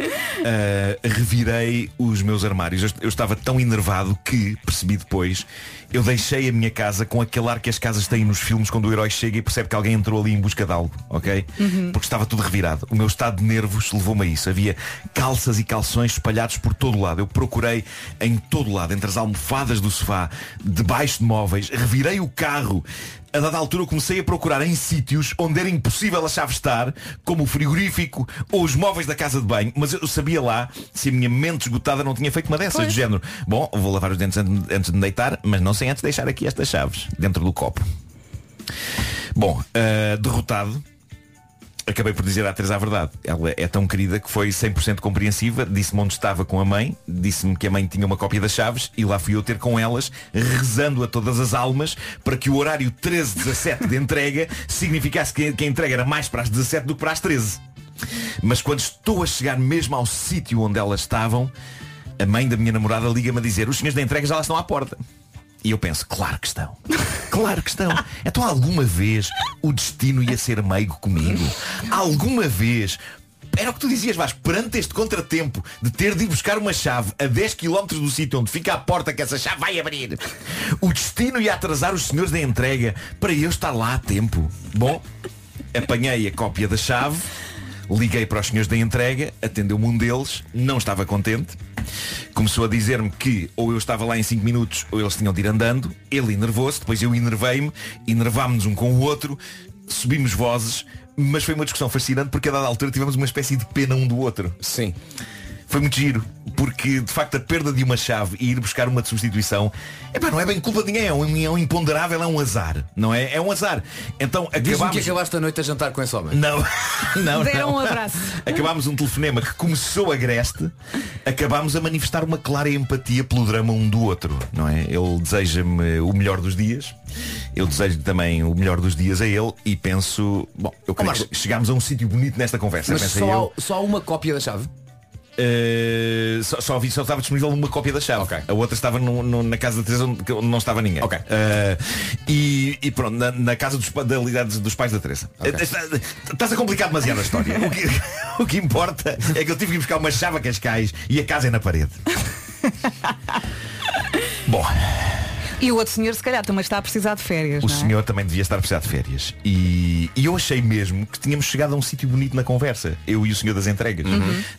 revirei os meus armários. Eu, eu estava tão enervado que, percebi depois, eu deixei a minha casa com aquele ar que as casas têm nos filmes quando o herói chega e percebe que alguém entrou ali em busca de algo, ok? Porque estava tudo revirado. O meu estado de nervos levou-me a isso. Havia calças e calções espalhados por todo o lado. Eu procurei em todo o lado, entre as almofadas do sofá, debaixo de móveis, revirei o carro. A dada altura eu comecei a procurar em sítios onde era impossível a chave estar, como o frigorífico ou os móveis da casa de banho, mas eu sabia lá se a minha mente esgotada não tinha feito uma dessas, do género. Bom, vou lavar os dentes antes de me deitar, mas não sem antes deixar aqui estas chaves dentro do copo. Bom, ah, derrotado, acabei por dizer à Teresa a verdade. Ela é tão querida que foi 100% compreensiva, disse-me onde estava com a mãe, disse-me que a mãe tinha uma cópia das chaves e lá fui eu ter com elas, rezando a todas as almas para que o horário 13-17 de entrega significasse que a entrega era mais para as 17 do que para as 13. Mas quando estou a chegar mesmo ao sítio onde elas estavam, a mãe da minha namorada liga-me a dizer os senhores da entrega já lá estão à porta. E eu penso, claro que estão. Claro que estão. Então alguma vez o destino ia ser meigo comigo? Alguma vez era o que tu dizias, Vasco, perante este contratempo de ter de ir buscar uma chave a 10 km do sítio onde fica a porta que essa chave vai abrir, o destino ia atrasar os senhores da entrega para eu estar lá a tempo. Bom, apanhei a cópia da chave, liguei para os senhores da entrega, atendeu-me um deles, não estava contente. Começou a dizer-me que ou eu estava lá em 5 minutos ou eles tinham de ir andando. Ele enervou-se, depois eu enervei-me, enervámos-nos um com o outro, subimos vozes, mas foi uma discussão fascinante porque a dada altura tivemos uma espécie de pena um do outro. Sim. Foi muito giro, porque de facto a perda de uma chave e ir buscar uma de substituição epá, não é bem culpa de ninguém, é um, é um imponderável, é um azar, não é? É um azar. Então acabámos... que acabaste a noite a jantar com esse homem. Não, não, Deram não. um abraço. Acabámos um telefonema que começou agreste, acabámos a manifestar uma clara empatia pelo drama um do outro, não é? Ele deseja-me o melhor dos dias, eu desejo também o melhor dos dias a ele e penso, bom, eu creio que chegámos a um sítio bonito nesta conversa, Mas só, eu. só uma cópia da chave. Uh, só, só, vi, só estava disponível uma cópia da chave. Ok. A outra estava no- no- na casa da Teresa onde, onde não estava ninguém. Ok. Uh, e, e pronto, na, na casa dos, da lidade dos pais da Teresa. Ok. Uh, está- Estás a complicar demasiado a história. o, que, o que importa é que eu tive que buscar uma chave a Cascais e a casa é na parede. Bom, E o outro senhor se calhar também está a precisar de férias, o não é? senhor também devia estar a precisar de férias. E, e eu achei mesmo que tínhamos chegado a um sítio bonito na conversa. Eu e o senhor das entregas.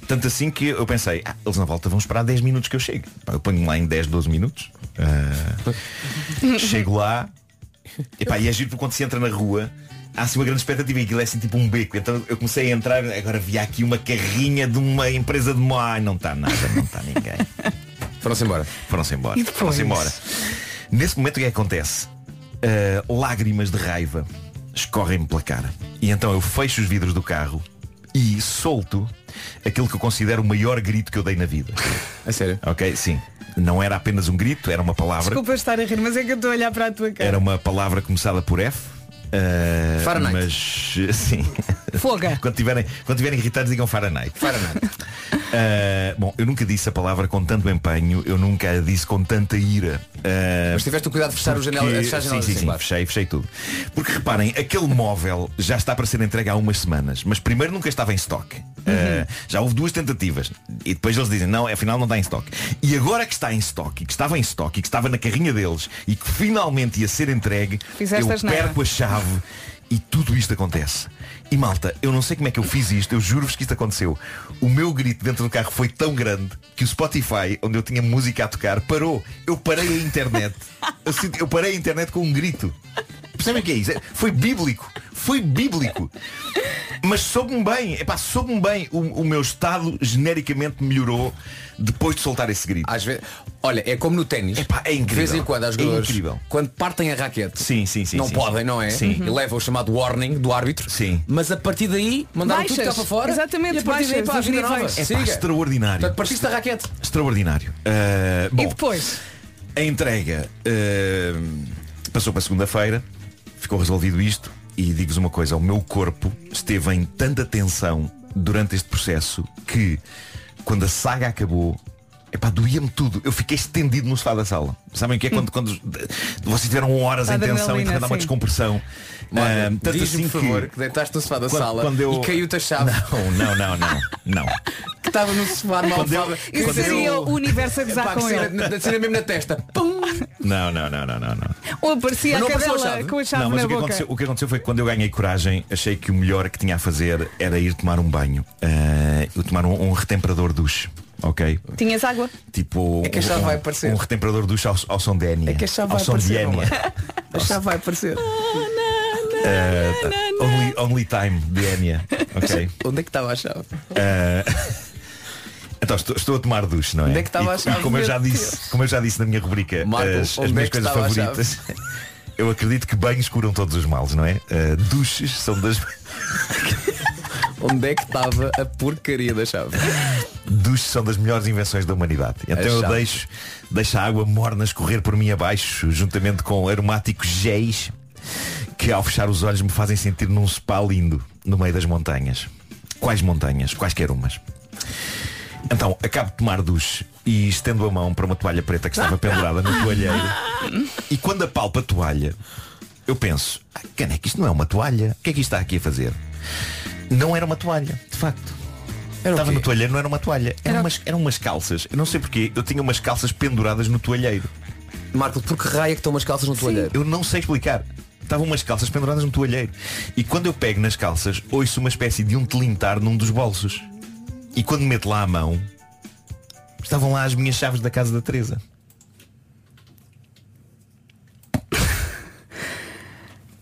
Tanto assim que eu pensei, ah, eles na volta vão esperar 10 minutos que eu chegue. Eu ponho lá em 10, 12 minutos. Ah, chego lá. Epá, e é giro porque quando se entra na rua. Há assim uma grande expectativa e aquilo é assim tipo um beco. Então eu comecei a entrar, agora via aqui uma carrinha de uma empresa de. Ai, não está nada, não está ninguém. Foram-se embora. Foram-se embora. E? Foram-se embora. Nesse momento o que é que acontece? Uh, lágrimas de raiva escorrem-me pela cara. E então eu fecho os vidros do carro e solto aquilo que eu considero o maior grito que eu dei na vida. A sério? Ok, sim. Não era apenas um grito, era uma palavra. Desculpa estar a rir, mas é que eu estou a olhar para a tua cara. Era uma palavra começada por F. uh, Fahrenheit. Mas sim. Foga. quando, tiverem, quando tiverem irritados digam Fahrenheit. Fahrenheit. Uh, bom, eu nunca disse a palavra com tanto empenho, eu nunca a disse com tanta ira. Uh, Mas tiveste o cuidado de fechar o janela- porque- fechar a janela Sim, sim, assim, sim, fechei, fechei tudo. Porque reparem, aquele móvel já está para ser entregue há umas semanas, mas primeiro nunca estava em stock. Uh, já houve duas tentativas e depois eles dizem não, afinal não está em stock. E agora que está em stock e que estava em stock e que estava na carrinha deles e que finalmente ia ser entregue, Fizeste eu perco a chave e tudo isto acontece. E malta, eu não sei como é que eu fiz isto, eu juro-vos que isto aconteceu. O meu grito dentro do carro foi tão grande que o Spotify, onde eu tinha música a tocar, parou. Eu parei a internet. Eu, senti- eu parei a internet com um grito. Percebem o que é isso? É- Foi bíblico. Foi bíblico. Mas soube-me bem. Epá, soube-me bem. O, o meu estado genericamente melhorou depois de soltar esse grito. Às vezes, olha, é como no ténis. É incrível. De vez em quando, É jogadores, incrível. quando partem a raquete, Sim, sim, sim. não sim, podem, sim. não é? Sim. E levam o chamado warning do árbitro. Sim. Mas a partir daí, mandaram tudo cá Baixas. para fora. Exatamente, e a partir daí, baixas pá, a vida nova. É pá, extraordinário. Portanto, partiste a raquete. Extraordinário. Uh, bom, E depois? A entrega uh, passou para segunda-feira, ficou resolvido isto e digo-vos uma coisa, o meu corpo esteve em tanta tensão durante este processo que quando a saga acabou, epá, doía-me tudo. Eu fiquei estendido no sofá da sala. Sabem o que é quando, quando vocês tiveram horas em tensão e de dar uma descompressão? Marco, Uh, tanto diz-me, assim por favor, que deitaste no sofá da quando- sala quando eu- e caiu-te a chave Não, não, não, não, não. que estava no sofá Quando eu-. Isso seria eu- o universo a gozar com que ele. na- na cena mesmo na testa. Pum! Não, não, não, não, não, não. Ou aparecia a cadela chave? com a chave não, mas na o que, boca. aconteceu, o que aconteceu foi que quando eu ganhei coragem, achei que o melhor que tinha a fazer era ir tomar um banho. Uh, eu tomar um, um retemperador duche. Ok? Tinhas água? Tipo É que a chave um, vai aparecer. um retemperador duche ao, ao som de Enya. É que a chave vai aparecer. A chave vai aparecer. Uh, only, only time de Enya. Ok? Onde é que estava a chave? Uh, Então estou, estou a tomar duche, não é? Onde é que estava a chave? e como eu já disse, como eu já disse na minha rubrica, Marco, as, as é minhas que coisas favoritas. Eu acredito que banhos curam todos os males, não é? Uh, duches são das Onde é que estava a porcaria da chave? duches são das melhores invenções da humanidade. Então eu deixo, deixo a água morna escorrer por mim abaixo, juntamente com aromáticos géis que ao fechar os olhos me fazem sentir num spa lindo no meio das montanhas. Quais montanhas? Quaisquer umas. Então, acabo de tomar duche e estendo a mão para uma toalha preta que estava pendurada no toalheiro. E quando apalpo a toalha, eu penso, ah, caneca, isto não é uma toalha. O que é que isto está aqui a fazer? Não era uma toalha, de facto. Estava no toalheiro, não era uma toalha. Eram, umas, eram umas calças. Eu não sei porquê, eu tinha umas calças penduradas no toalheiro. Marco, por que raio é que estão umas calças no toalheiro? Eu não sei explicar. Estavam umas calças penduradas no toalheiro. E quando eu pego nas calças, ouço uma espécie de um telintar num dos bolsos. E quando meto lá a mão, estavam lá as minhas chaves da casa da Teresa.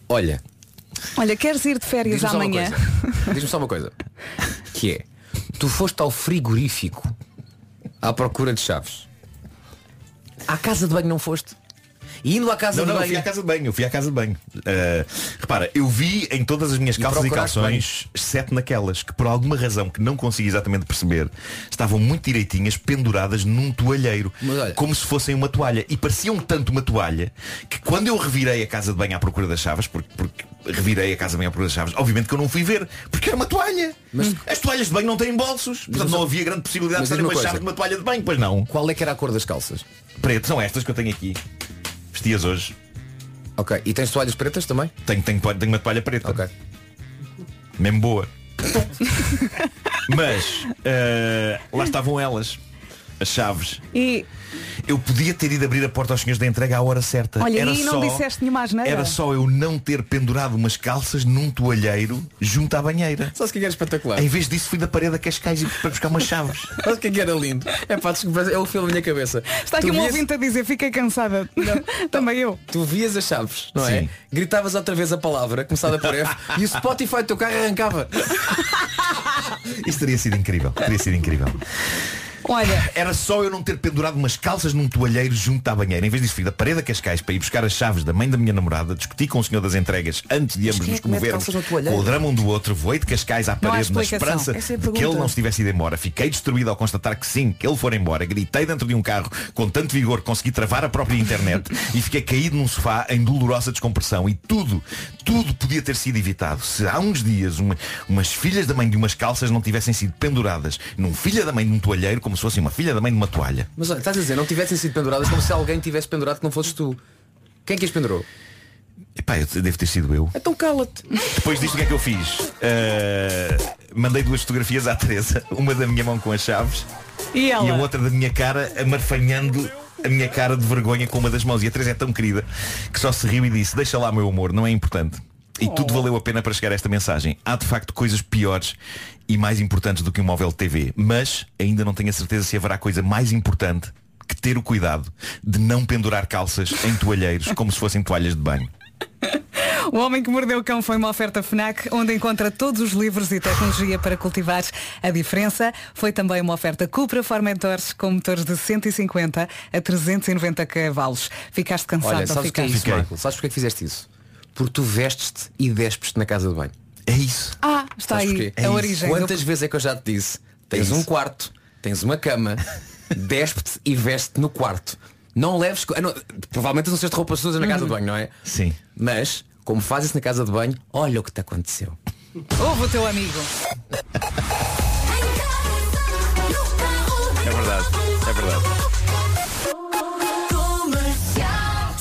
Olha, Olha, queres ir de férias uma amanhã? Diz-me só uma coisa. Que é, tu foste ao frigorífico à procura de chaves. À casa de banho não foste? E indo à casa Não, de não, eu banho. fui à casa de banho, eu fui à casa de banho. Uh, repara, eu vi em todas as minhas E calças e, procuraste calções, exceto naquelas, que por alguma razão que não consigo exatamente perceber, estavam muito direitinhas, penduradas num toalheiro, olha- como se fossem uma toalha. E pareciam tanto uma toalha que quando eu revirei a casa de banho à procura das chaves, porque, porque revirei a casa de banho à procura das chaves, obviamente que eu não fui ver, porque era uma toalha. Mas as toalhas de banho não têm bolsos, portanto não havia grande possibilidade de diz-me uma uma chave de uma toalha de banho, pois não. Qual é que era a cor das calças? Preto, são estas que eu tenho aqui. Vestias hoje. Ok. E tens toalhas pretas também? Tenho, tenho, tenho uma toalha preta. Ok. Mesmo boa. Mas eh, lá estavam elas. As chaves. E Eu podia ter ido abrir a porta aos senhores da entrega à hora certa. olha, era e não só, disseste nenhuma asneira. Era só eu não ter pendurado umas calças num toalheiro junto à banheira. Só se que era espetacular. Em vez disso fui da parede a Cascais e para buscar umas chaves. Sabe o que é que era lindo? É pá, desculpa, é o filme na minha cabeça. Está aqui Tu um vias- ouvinte a dizer, fiquei cansada. Também eu. Tu vias as chaves, não é? Sim. Gritavas outra vez a palavra, começada por F, e o Spotify do teu carro arrancava. Isso teria sido incrível. Teria sido incrível. Olha, Era só eu não ter pendurado umas calças num toalheiro junto à banheira. Em vez disso, fui da parede a Cascais para ir buscar as chaves da mãe da minha namorada, discuti com o senhor das entregas antes de ambos é nos mete comovermos com o drama um do outro, voei de Cascais à parede na esperança é de que ele não se tivesse ido embora. Fiquei destruído ao constatar que sim, que ele for embora. Gritei dentro de um carro com tanto vigor que consegui travar a própria internet e fiquei caído num sofá em dolorosa descompressão. E tudo, tudo podia ter sido evitado. Se há uns dias uma- umas filhas da mãe de umas calças não tivessem sido penduradas num filha da mãe de um toalheiro como se fosse uma filha da mãe de uma toalha. Mas olha, estás a dizer, não tivessem sido penduradas como se alguém tivesse pendurado que não fosses tu. Quem é que as pendurou? Epá, eu devo ter sido eu. Então cala-te. Depois disto o que é que eu fiz? Uh, mandei duas fotografias à Teresa, uma da minha mão com as chaves e ela? e a outra da minha cara amarfanhando a minha cara de vergonha com uma das mãos. E a Teresa é tão querida que só se riu e disse, deixa lá meu amor, não é importante. E tudo valeu a pena para chegar a esta mensagem. Há de facto coisas piores e mais importantes do que um móvel de TV. Mas ainda não tenho a certeza se haverá coisa mais importante que ter o cuidado de não pendurar calças em toalheiros como se fossem toalhas de banho. O Homem que Mordeu o Cão foi uma oferta FNAC, onde encontra todos os livros e tecnologia para cultivar a diferença. Foi também uma oferta Cupra Formentores com motores de 150 a 390 cavalos. Ficaste cansado, Olha, não sabes o que é isso, Marco? Sabes porque é que fizeste isso? Porque tu vestes-te e despes-te na casa de banho. É isso. Ah, está Sabes aí porquê? a origem. do- Quantas vezes é que eu já te disse? Tens um quarto, tens uma cama, despe-te e veste no quarto. Não leves. co- ah, não, provavelmente não sejas de roupas sujas na casa de banho, não é? Sim. Mas, como fazes isso na casa de banho, olha o que te aconteceu. Ouve o teu amigo. É verdade. É verdade.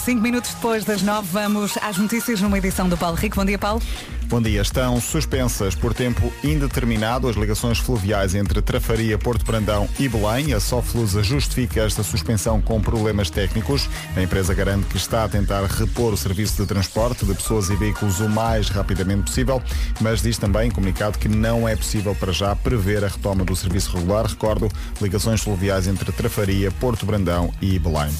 5 minutos depois das 9, vamos às notícias numa edição do Paulo Rico. Bom dia, Paulo. Bom dia. Estão suspensas por tempo indeterminado as ligações fluviais entre Trafaria, Porto Brandão e Belém. A Soflusa justifica esta suspensão com problemas técnicos. A empresa garante que está a tentar repor o serviço de transporte de pessoas e veículos o mais rapidamente possível, mas diz também em comunicado que não é possível para já prever a retoma do serviço regular. Recordo, ligações fluviais entre Trafaria, Porto Brandão e Belém.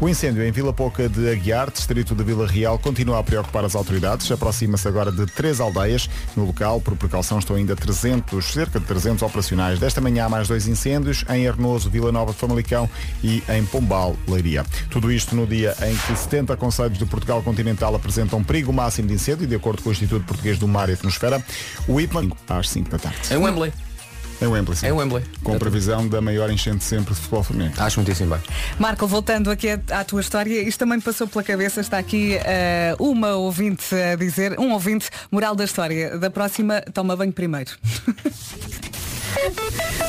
O incêndio em Vila Pouca de Aguiar, distrito de Vila Real, continua a preocupar as autoridades. Aproxima-se agora de três aldeias. No local, por precaução, estão ainda 300, cerca de 300 operacionais. Desta manhã há mais dois incêndios em Arnoso, Vila Nova de Famalicão e em Pombal, Leiria. Tudo isto no dia em que 70 conselhos de Portugal continental apresentam perigo máximo de incêndio, de acordo com o Instituto Português do Mar e Atmosfera. O IPMA às 5 da tarde. É um Wembley. É o Wembley, sim. É o Wembley. Com previsão da maior enchente sempre de futebol feminino. Acho muitíssimo bem. Marco, voltando aqui à, à tua história, isto também me passou pela cabeça, está aqui eh, uma ouvinte a dizer, um ouvinte, moral da história, da próxima, toma banho primeiro.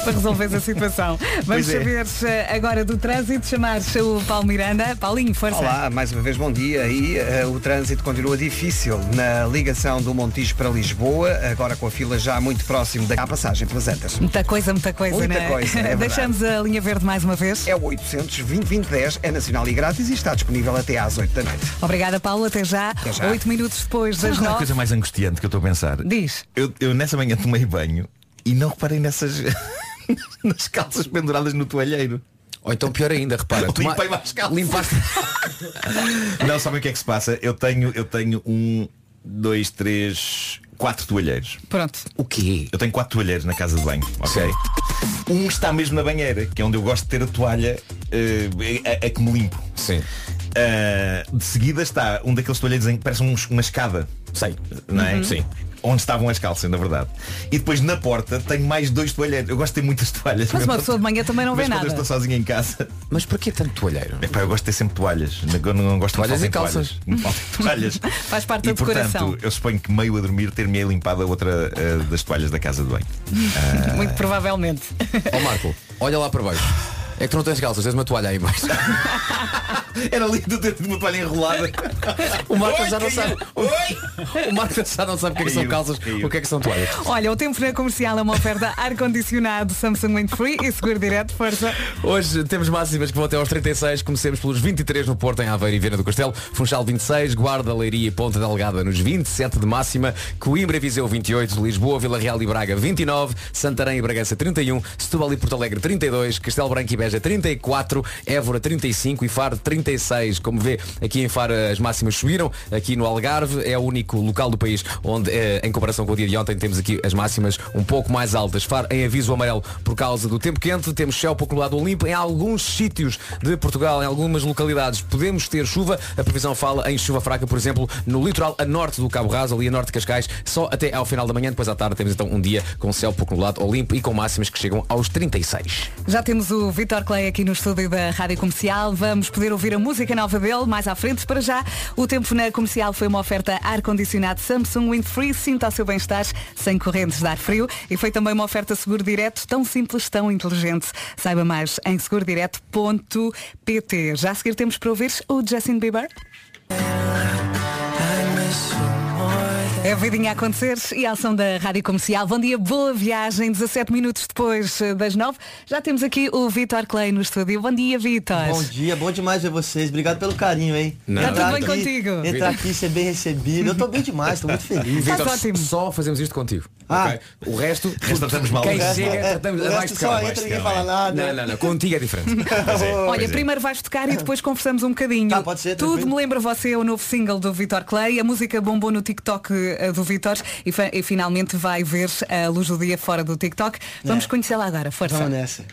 Para resolver a situação. Vamos Pois é. saber eh, agora do trânsito, chamar o Paulo Miranda. Paulinho, força. Olá, mais uma vez bom dia e eh, o trânsito continua difícil na ligação do Montijo para Lisboa, agora com a fila já muito próximo da passagem pelas Antas. Muita coisa, muita coisa, Muita né? coisa, é. Deixamos a linha verde mais uma vez. É o 800 2010 é nacional e grátis e está disponível até às 8 da noite. Obrigada, Paulo. Até já. Até já. Oito minutos depois das qual é a nove. coisa mais angustiante que eu estou a pensar? Diz. Eu, eu nessa manhã tomei banho e não reparei nessas nas calças penduradas no toalheiro. Ou então pior ainda, repara. Limpei mais calças. Limpaste. Não, sabem o que é que se passa? Eu tenho, eu tenho um, dois, três, quatro toalheiros. Pronto. O quê? Eu tenho quatro toalheiros na casa de banho, ok? Um está mesmo na banheira, que é onde eu gosto de ter a toalha eh, a, a que me limpo. Sim. Ah, de seguida está um daqueles toalheiros em que parece um- uma escada. Sei. Não é? Uhum. Sim. Onde estavam as calças, na verdade. E depois na porta tenho mais dois toalheiros. Eu gosto de ter muitas toalhas. Mas uma pessoa de manhã também não Mas vê quando eu nada. estou sozinho em casa. Mas porquê tanto toalheiro? Epá, eu gosto de ter sempre toalhas. Eu não, não gosto Toalhas de e calças. Me faltem toalhas. Faz parte e da decoração. portanto, eu suponho que meio a dormir ter-me limpado a outra eh, das toalhas da casa de banho. Muito provavelmente. Ó Marco, olha lá para baixo. É que tu não tens calças, tens uma toalha aí embaixo. Era lindo ter uma toalha enrolada. O Marco Oi, já não sabe. O Marco já não sabe o que é que são calças, o que é que são toalhas. Olha, o tempo na comercial é uma oferta ar-condicionado Samsung Wind Free e seguro direto, força. Hoje temos máximas que vão até aos 36. Comecemos pelos 23 no Porto, em Aveiro e Viana do Castelo. Funchal 26, Guarda, Leiria e Ponta Delgada nos 27 de máxima. Coimbra e Viseu 28, Lisboa, Vila Real e Braga 29, Santarém e Bragança 31, Setúbal e Porto Alegre 32, Castelo Branco e Beja Beja 34, Évora 35 e Faro 36. Como vê, aqui em Faro as máximas subiram. Aqui no Algarve é o único local do país onde, eh, em comparação com o dia de ontem, temos aqui as máximas um pouco mais altas. Faro em aviso amarelo por causa do tempo quente. Temos céu pouco nublado ou limpo. Em alguns sítios de Portugal, em algumas localidades, podemos ter chuva. A previsão fala em chuva fraca, por exemplo, no litoral a norte do Cabo Raso, ali a norte de Cascais, só até ao final da manhã. Depois à tarde temos então um dia com céu pouco nublado ou limpo e com máximas que chegam aos 36. Já temos o Vitor Clay aqui no estúdio da Rádio Comercial. Vamos poder ouvir a música nova dele mais à frente. Para já, o tempo na comercial foi uma oferta ar-condicionado Samsung Windfree. Sinta o seu bem-estar sem correntes de ar frio. E foi também uma oferta seguro direto, tão simples, tão inteligente. Saiba mais em segurodireto.pt. Já a seguir temos para ouvir o Justin Bieber. É a vidinha a acontecer e a ação da Rádio Comercial. Bom dia, boa viagem. 17 minutos depois eh, das 9. Já temos aqui o Vitor Clay no estúdio. Bom dia, Vitor. Bom dia, bom demais ver vocês. Obrigado pelo carinho, hein? Não. Tá tudo bem contigo? Entrar aqui, ser bem recebido. Eu tô bem demais, tô muito feliz. Vitor, ótimo. só fazemos isto contigo. Ah. ok? O resto, tratamos mal. Quem chega, é, tratamos o resto de só entra, ninguém fala nada. Não, não, não. Contigo é diferente. Olha, primeiro vais tocar e depois conversamos um bocadinho. Tá, pode ser, Tudo tranquilo. me lembra você, o novo single do Vitor Clay. A música bombou no TikTok eh, do Vitor e, e finalmente vai ver a luz do dia fora do TikTok. Vamos É. conhecê-la agora. Força. Vamos nessa.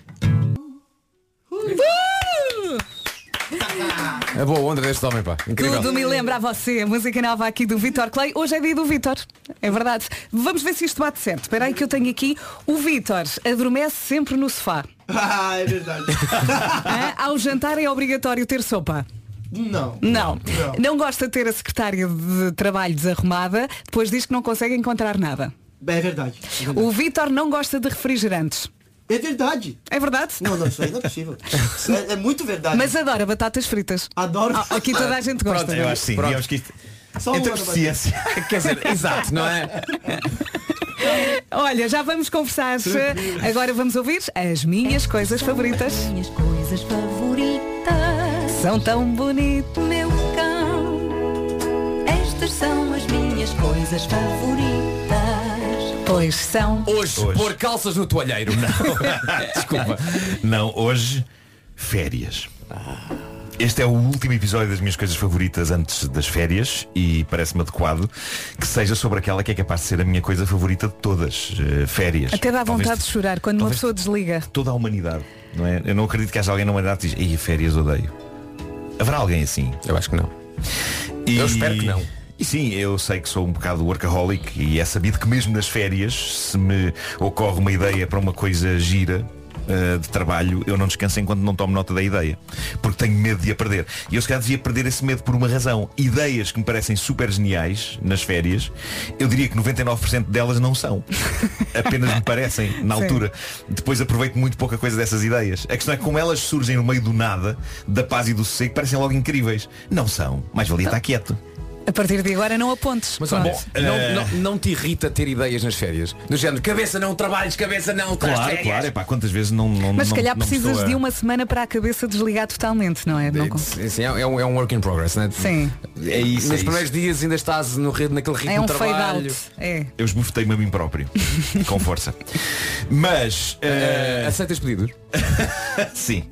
A boa onda deste homem, pá. Incrível. Tudo me lembra a você. A música nova aqui do Vitor Clay. Hoje é dia do Vitor. É verdade. Vamos ver se isto bate certo. Espera aí que eu tenho aqui. O Vitor adormece sempre no sofá. Ah, é verdade. Ao jantar é obrigatório ter sopa. Não. Não. Não. Não gosta de ter a secretária de trabalho desarrumada, depois diz que não consegue encontrar nada. É verdade. É verdade. O Vitor não gosta de refrigerantes. É verdade. É verdade? Não, não, isso aí não é possível. É, é muito verdade. Mas adora batatas fritas. Adoro. Ah, aqui toda a gente gosta. Pronto, eu acho que sim. Pronto. Digamos que isto. Só em uma ciência. Quer dizer, exato, não é? Olha, já vamos conversar. Agora vamos ouvir as minhas coisas favoritas. Minhas coisas favoritas. São tão bonitas. Meu cão. Estas são as minhas coisas favoritas. Pois são. Hoje, Hoje. pôr calças no toalheiro. Não. Desculpa. Não, hoje, férias. Este é o último episódio das minhas coisas favoritas antes das férias e parece-me adequado que seja sobre aquela que é capaz de ser a minha coisa favorita de todas, eh, férias. Até dá Talvez vontade de chorar quando uma pessoa desliga. Toda a humanidade, não é? Eu não acredito que haja alguém na humanidade que diz, ei, férias odeio. Haverá alguém assim? Eu acho que não. E- Eu espero que não. E sim, eu sei que sou um bocado workaholic e é sabido que mesmo nas férias, se me ocorre uma ideia para uma coisa gira eh, de trabalho, eu não descanso enquanto não tomo nota da ideia. Porque tenho medo de a perder. E eu se calhar devia perder esse medo por uma razão. Ideias que me parecem super geniais nas férias, eu diria que 99% delas não são. Apenas me parecem na Sim. altura. Depois aproveito muito pouca coisa dessas ideias. A questão é como elas surgem no meio do nada, da paz e do sossego, parecem logo incríveis. Não são. Mais valia estar quieto. A partir de agora não apontes. Mas bom, não, eh, não, não te irrita ter ideias nas férias? Do género, cabeça não trabalhos, cabeça não estás Claro, férias. claro, epá, quantas vezes não, não Mas se não- calhar não me precisas estou a- de uma semana para a cabeça desligar totalmente, não é? Não con- Sim, sim, é, um, é um work in progress, né? Sim. É isso, Nos é primeiros dias ainda estás no, ritmo- naquele ritmo É um de fade trabalho. out. É. Eu esbofetei-me a mim próprio. com força. Mas Eh, eh, aceitas pedidos? sim.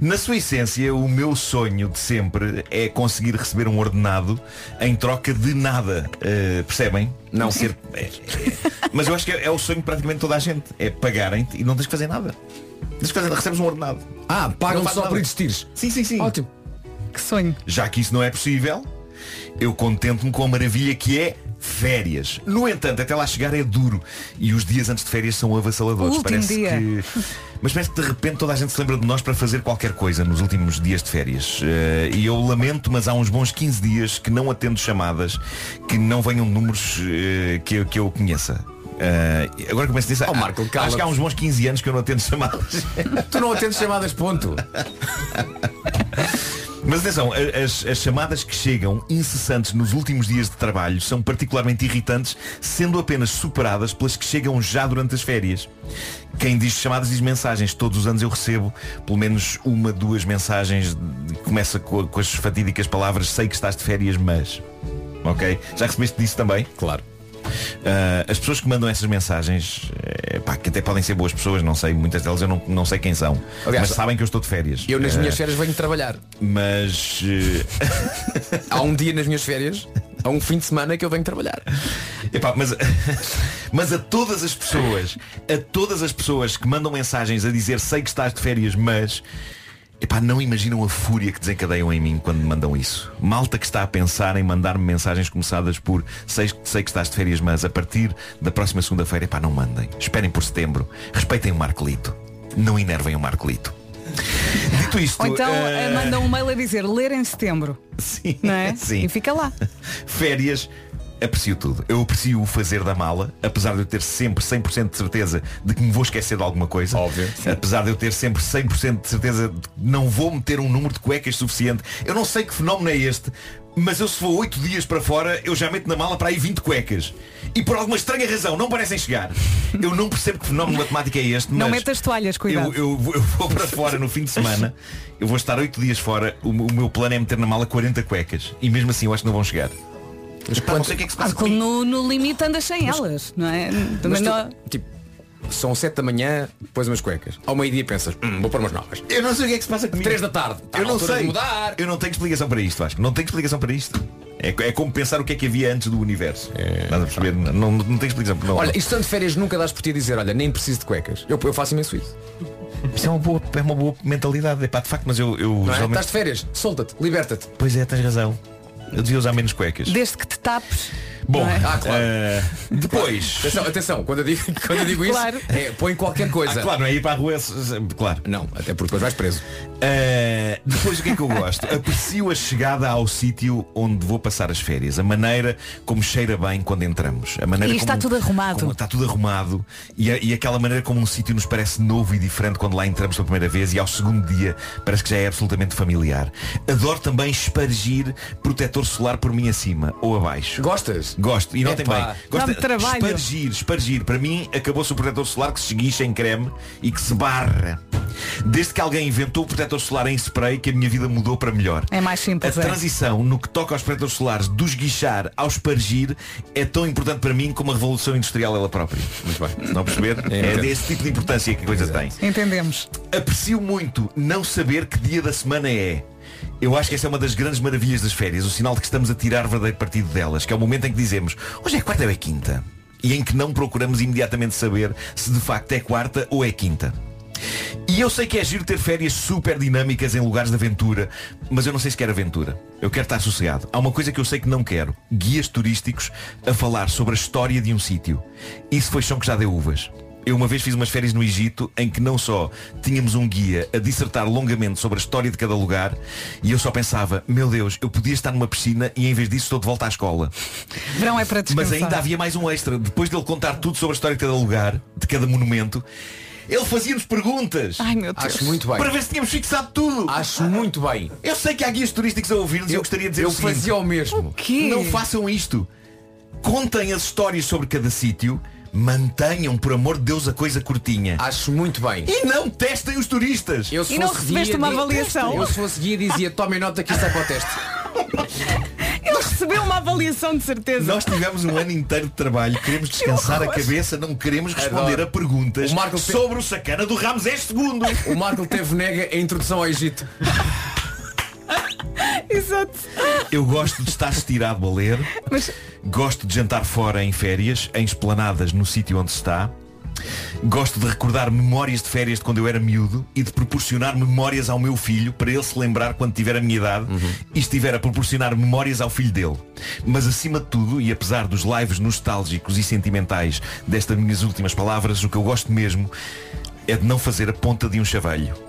Na sua essência, o meu sonho de sempre é conseguir receber um ordenado em troca de nada. Eh, percebem? Não ser. é- é- Mas eu acho que é, é o sonho de praticamente toda a gente. É pagarem-te e não tens que fazer nada. Tens que fazer, recebes um ordenado. Ah, pagam só nada. por existires. Sim, sim, sim. Ótimo. Que sonho. Já que isso não é possível, eu contento-me com a maravilha que é férias. No entanto, até lá chegar é duro. E os dias antes de férias são avassaladores. Parece dia. que. Mas parece que de repente toda a gente se lembra de nós para fazer qualquer coisa nos últimos dias de férias. Eh, e eu lamento, mas há uns bons 15 dias que não atendo chamadas que não venham números eh, que, eu- que eu conheça. Eh, agora começo a dizer, Oh, Marco, ah, acho que há uns bons 15 anos que eu não atendo chamadas. Tu não atendes chamadas, ponto. Mas atenção, as, as chamadas que chegam incessantes nos últimos dias de trabalho são particularmente irritantes, sendo apenas superadas pelas que chegam já durante as férias. Quem diz chamadas diz mensagens. Todos os anos eu recebo pelo menos uma, duas mensagens. Começa com, com as fatídicas palavras sei que estás de férias, mas. Ok? Já recebeste disso também? Claro. Ah, as pessoas que mandam essas mensagens, eh, pá, que até podem ser boas pessoas, não sei, muitas delas eu não, não sei quem são. Aliás, mas sabem que eu estou de férias. Eu nas Ah, minhas férias venho trabalhar. Mas eh, há um dia nas minhas férias, há um fim de semana que eu venho trabalhar. Epá, mas, mas a todas as pessoas, a todas as pessoas que mandam mensagens a dizer sei que estás de férias, mas epá, não imaginam a fúria que desencadeiam em mim quando me mandam isso. Malta que está a pensar em mandar-me mensagens começadas por sei, sei que estás de férias, mas a partir da próxima segunda-feira, epá, não mandem. Esperem por setembro. Respeitem o Marcolito. Não enervem o Marcolito. Dito isto, Ou então eh, eh, manda um mail a dizer ler em setembro. Sim, Não é? sim. E fica lá. Férias, aprecio tudo. Eu aprecio o fazer da mala, apesar de eu ter sempre 100% de certeza de que me vou esquecer de alguma coisa. Óbvio. Apesar de eu ter sempre 100% de certeza de que não vou meter um número de cuecas suficiente. Eu não sei que fenómeno é este, mas eu se vou 8 dias para fora, eu já meto na mala para aí 20 cuecas. E por alguma estranha razão não parecem chegar. Eu não percebo que fenómeno matemático é este, Não metas toalhas, cuidado. eu, eu, vou- eu vou para fora no fim de semana, eu vou estar 8 dias fora, o, o meu plano é meter na mala 40 cuecas. E mesmo assim eu acho que não vão chegar. Epá, não sei o que é que se passa Ah, no, no limite andas sem elas, não é? Também Mas tu, não- tipo, são 7 da manhã, pões umas cuecas. Ao meio-dia pensas, hum, vou pôr umas novas. Eu não sei o que é que se passa comigo. 3 da tarde. Está eu não sei. mudar. Eu não tenho explicação para isto, Vasco. Não tenho explicação para isto. É, é como pensar o que é que havia antes do universo. Estás a perceber? Não, não, não tenho explicação. Não, Olha, isto tanto de férias nunca dás por ti a dizer, olha, nem preciso de cuecas. Eu, eu faço imenso isso. Isso é uma boa, é uma boa mentalidade. Epá, de facto, mas eu, eu Não é? geralmente- Estás de férias, solta-te, liberta-te. Pois é, tens razão. Eu devia usar menos cuecas. Desde que te tapes. Bom, é? Ah, claro. eh, depois. Atenção, atenção, quando eu digo, quando eu digo isso, Claro. é, põe qualquer coisa. Ah, claro, não é ir para a rua. se- Claro. Não, até porque depois vais preso. Uh, depois o que é que eu gosto? Aprecio a chegada ao sítio onde vou passar as férias. A maneira como cheira bem quando entramos. A maneira E está como- tudo arrumado. como está tudo arrumado. E, a- e aquela maneira como um sítio nos parece novo e diferente quando lá entramos pela primeira vez e ao segundo dia parece que já é absolutamente familiar. Adoro também espargir protetor solar por mim acima ou abaixo. Gostas? Gosto. E notem Epá, bem. Gosto dá-me trabalho. Espargir, espargir. Para mim acabou-se o protetor solar que se esguicha em creme e que se barra. Desde que alguém inventou o protetor solar em spray que a minha vida mudou para melhor. É mais A simples. é. transição no que toca aos protetores solares do esguichar ao espargir é tão importante para mim como a revolução industrial ela própria. Muito bem. Se não perceber, É, é desse tipo de importância que a coisa tem. Entendemos. Aprecio muito não saber que dia da semana é. Eu acho que essa é uma das grandes maravilhas das férias, o sinal de que estamos a tirar verdadeiro partido delas, que é o momento em que dizemos, hoje é quarta ou é quinta? E em que não procuramos imediatamente saber se de facto é quarta ou é quinta. E eu sei que é giro ter férias super dinâmicas em lugares de aventura, mas eu não sei se quero aventura. Eu quero estar sossegado. Há uma coisa que eu sei que não quero. Guias turísticos a falar sobre a história de um sítio. Isso foi chão que já deu uvas. Eu uma vez fiz umas férias no Egito em que não só tínhamos um guia a dissertar longamente sobre a história de cada lugar e eu só pensava, meu Deus, eu podia estar numa piscina e em vez disso estou de volta à escola. Verão é para descansar. Mas ainda havia mais um extra. Depois dele contar tudo sobre a história de cada lugar, de cada monumento, ele fazia-nos perguntas. Ai meu Deus. Acho muito bem. Para ver se tínhamos fixado tudo. Acho muito bem. Eu sei que há guias turísticos a ouvir-nos e eu gostaria de dizer eu o seguinte. fazia o mesmo. Que? Não façam isto. Contem as histórias sobre cada sítio. Mantenham, por amor de Deus, a coisa curtinha. Acho muito bem. E não testem os turistas. Eu, se E não fosse recebeste guia, uma avaliação? Eu se fosse guia dizia, tomem nota que isto é para o teste. Ele recebeu uma avaliação de certeza. Nós tivemos um ano inteiro de trabalho, queremos descansar a cabeça, não queremos responder Adoro. a perguntas O Marco te- sobre o sacana do Ramsés II. O Marco teve nega a introdução ao Egito. Exato. Eu gosto de estar estirado a ler, Mas gosto de jantar fora em férias, em esplanadas no sítio onde se está. Gosto de recordar memórias de férias de quando eu era miúdo e de proporcionar memórias ao meu filho para ele se lembrar quando tiver a minha idade e estiver a proporcionar memórias ao filho dele. Mas acima de tudo, e apesar dos lives nostálgicos e sentimentais destas minhas últimas palavras, o que eu gosto mesmo é de não fazer a ponta de um chaveiro.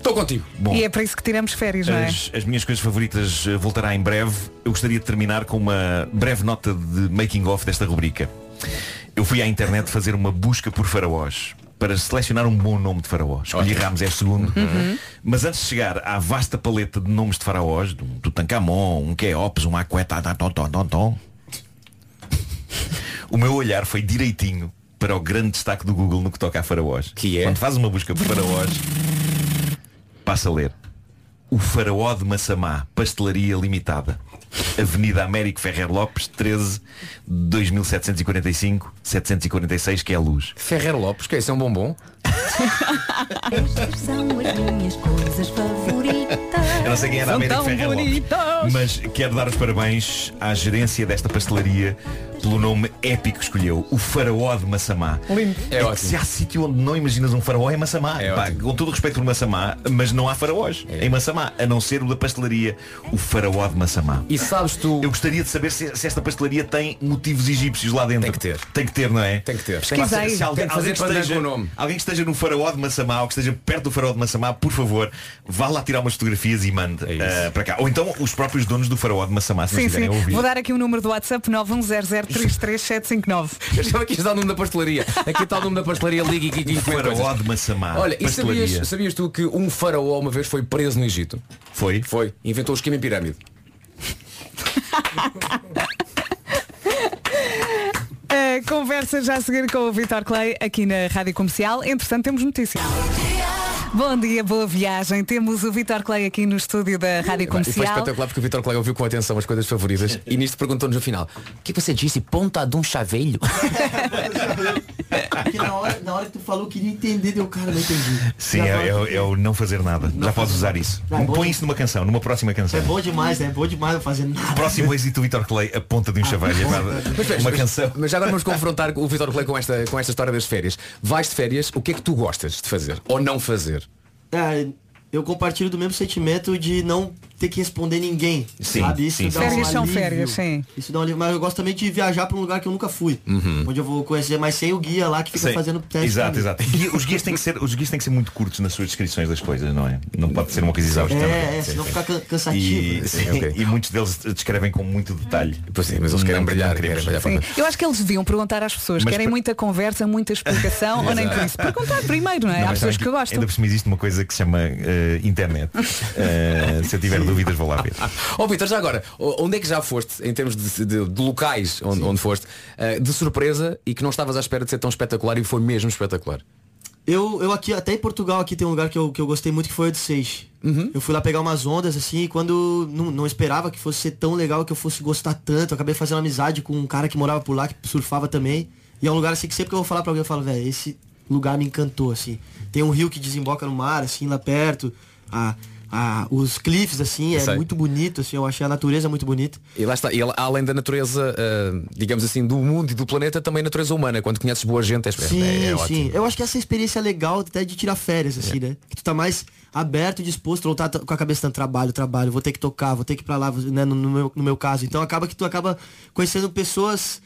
Estou contigo. Bom, e é para isso que tiramos férias, não é? as, as minhas coisas favoritas eh, voltará em breve. Eu gostaria de terminar com uma breve nota de making of desta rubrica. Eu fui à internet fazer uma busca por faraós para selecionar um bom nome de faraós. Escolhi Ramsés II. Mas antes de chegar à vasta paleta de nomes de faraós, um Tutankhamon, um Keops, um Aqueta, o meu olhar foi direitinho para o grande destaque do Google no que toca a faraós. Que é? Quando faz uma busca por faraós, passa a ler. O faraó de Massamá, pastelaria limitada. Avenida Américo Ferrer Lopes, 13 2745 746, que é a luz. Ferrer Lopes, que é isso? É um bombom? Estas são as minhas coisas favoritas. Eu não sei quem era a São Américo tão Ferrer Lopes, bonitas. mas quero dar os parabéns à gerência desta pastelaria pelo nome épico que escolheu, o Faraó de Massamá. Lindo. É É, que ótimo. se há sítio onde não imaginas um faraó é Massamá. Pá, com todo o respeito por Massamá, mas não há faraós É. em Massamá, a não ser o da pastelaria, o Faraó de Massamá. E sabes tu. Eu gostaria de saber se, se esta pastelaria tem motivos egípcios lá dentro. Tem que ter. Tem que ter, não é? Tem que ter. Pá, se- se alguém, Tem que fazer alguém que pandan esteja, nome. alguém que esteja no Faraó de Massamá ou que esteja perto do Faraó de Massamá, por favor, vá lá tirar umas fotografias e mande eh, para cá. Ou então os próprios donos do Faraó de Massamá, se Sim, sim. a ouvir. Vou dar aqui o número do WhatsApp 910033759. Eu estava aqui a dar o nome da pastelaria. Aqui está o nome da pastelaria, ligue e Faraó de Massamá. Olha, e sabias, sabias tu que um faraó uma vez foi preso no Egito? Foi? Foi. Inventou o esquema em pirâmide. A conversa já a seguir com o Vitor Clay aqui na Rádio Comercial. Entretanto, temos notícias. Bom dia, boa viagem. Temos o Vitor Clay aqui no estúdio da Rádio E foi Comercial. espetacular porque o Vitor Colega ouviu com atenção as coisas favoritas e nisto perguntou-nos no final O que você disse? Ponta de um chaveiro? Porque na hora, na hora que tu falou, queria entender, deu cara, não entendi. Sim, é, é- é o não fazer nada. Já podes usar isso. Bom Põe de- isso numa canção, numa próxima canção. É bom demais, né? É bom demais não fazer nada. Próximo êxito Vitor Clay, a ponta de um chaveiro. É Mas, verdade. espera, uma canção. Mas já agora vamos confrontar o Vitor Clay com esta, com esta história das férias. Vais de férias, o que é que tu gostas de fazer? Ou não fazer? É, eu compartilho do mesmo sentimento de não ter que responder ninguém. Sim, sabe? Isso sim, dá sim. um Férias são alívio. férias, sim. Isso dá um alívio. Mas eu gosto também de viajar para um lugar que eu nunca fui. Uhum. Onde eu vou conhecer, mas sem o guia lá que fica Sim. fazendo teste. Exato, exato. Guia- os, guias têm que ser, os guias têm que ser muito curtos nas suas descrições das coisas, não é? Não pode ser uma coisa exaustiva. É, é, senão fica can- cansativo. E, sim, e muitos deles descrevem com muito detalhe. Pois sim, mas eles querem Não- brilhar, querem brilhar. Eu acho que eles deviam perguntar às pessoas. Mas Querem per- muita conversa, muita explicação ou nem por isso? Perguntar primeiro, não é? Não, Há pessoas que gostam. Ainda por cima existe uma coisa que se chama eh, internet. Eh, se eu tiver dúvidas, vou lá ver. Ó Vitor, já agora, onde é que já foste, em termos de, de- de locais onde, onde foste, eh, de surpresa e que não estavas à espera de ser tão espetacular e foi mesmo espetacular? Eu, eu aqui, até em Portugal, aqui tem um lugar que eu, que eu gostei muito que foi o de Seix. Uhum. Eu fui lá pegar umas ondas, assim, e quando não, não esperava que fosse ser tão legal, que eu fosse gostar tanto. Eu acabei fazendo amizade com um cara que morava por lá, que surfava também. E é um lugar assim que sempre que eu vou falar pra alguém, eu falo, velho, esse lugar me encantou, assim. Tem um rio que desemboca no mar, assim, lá perto. A, a, os cliffs, assim, é muito bonito, assim, eu achei a natureza muito bonita. E lá está, e além da natureza, eh, digamos assim, do mundo e do planeta, também a natureza humana. Quando conheces boa gente, é, Sim, é, é sim. Eu acho que essa experiência é legal até de tirar férias, assim, É. né? Que tu tá mais aberto e disposto, não tá com a cabeça no trabalho, trabalho, vou ter que tocar, vou ter que ir pra lá, né? No, no meu, no meu caso. Então acaba que tu acaba conhecendo pessoas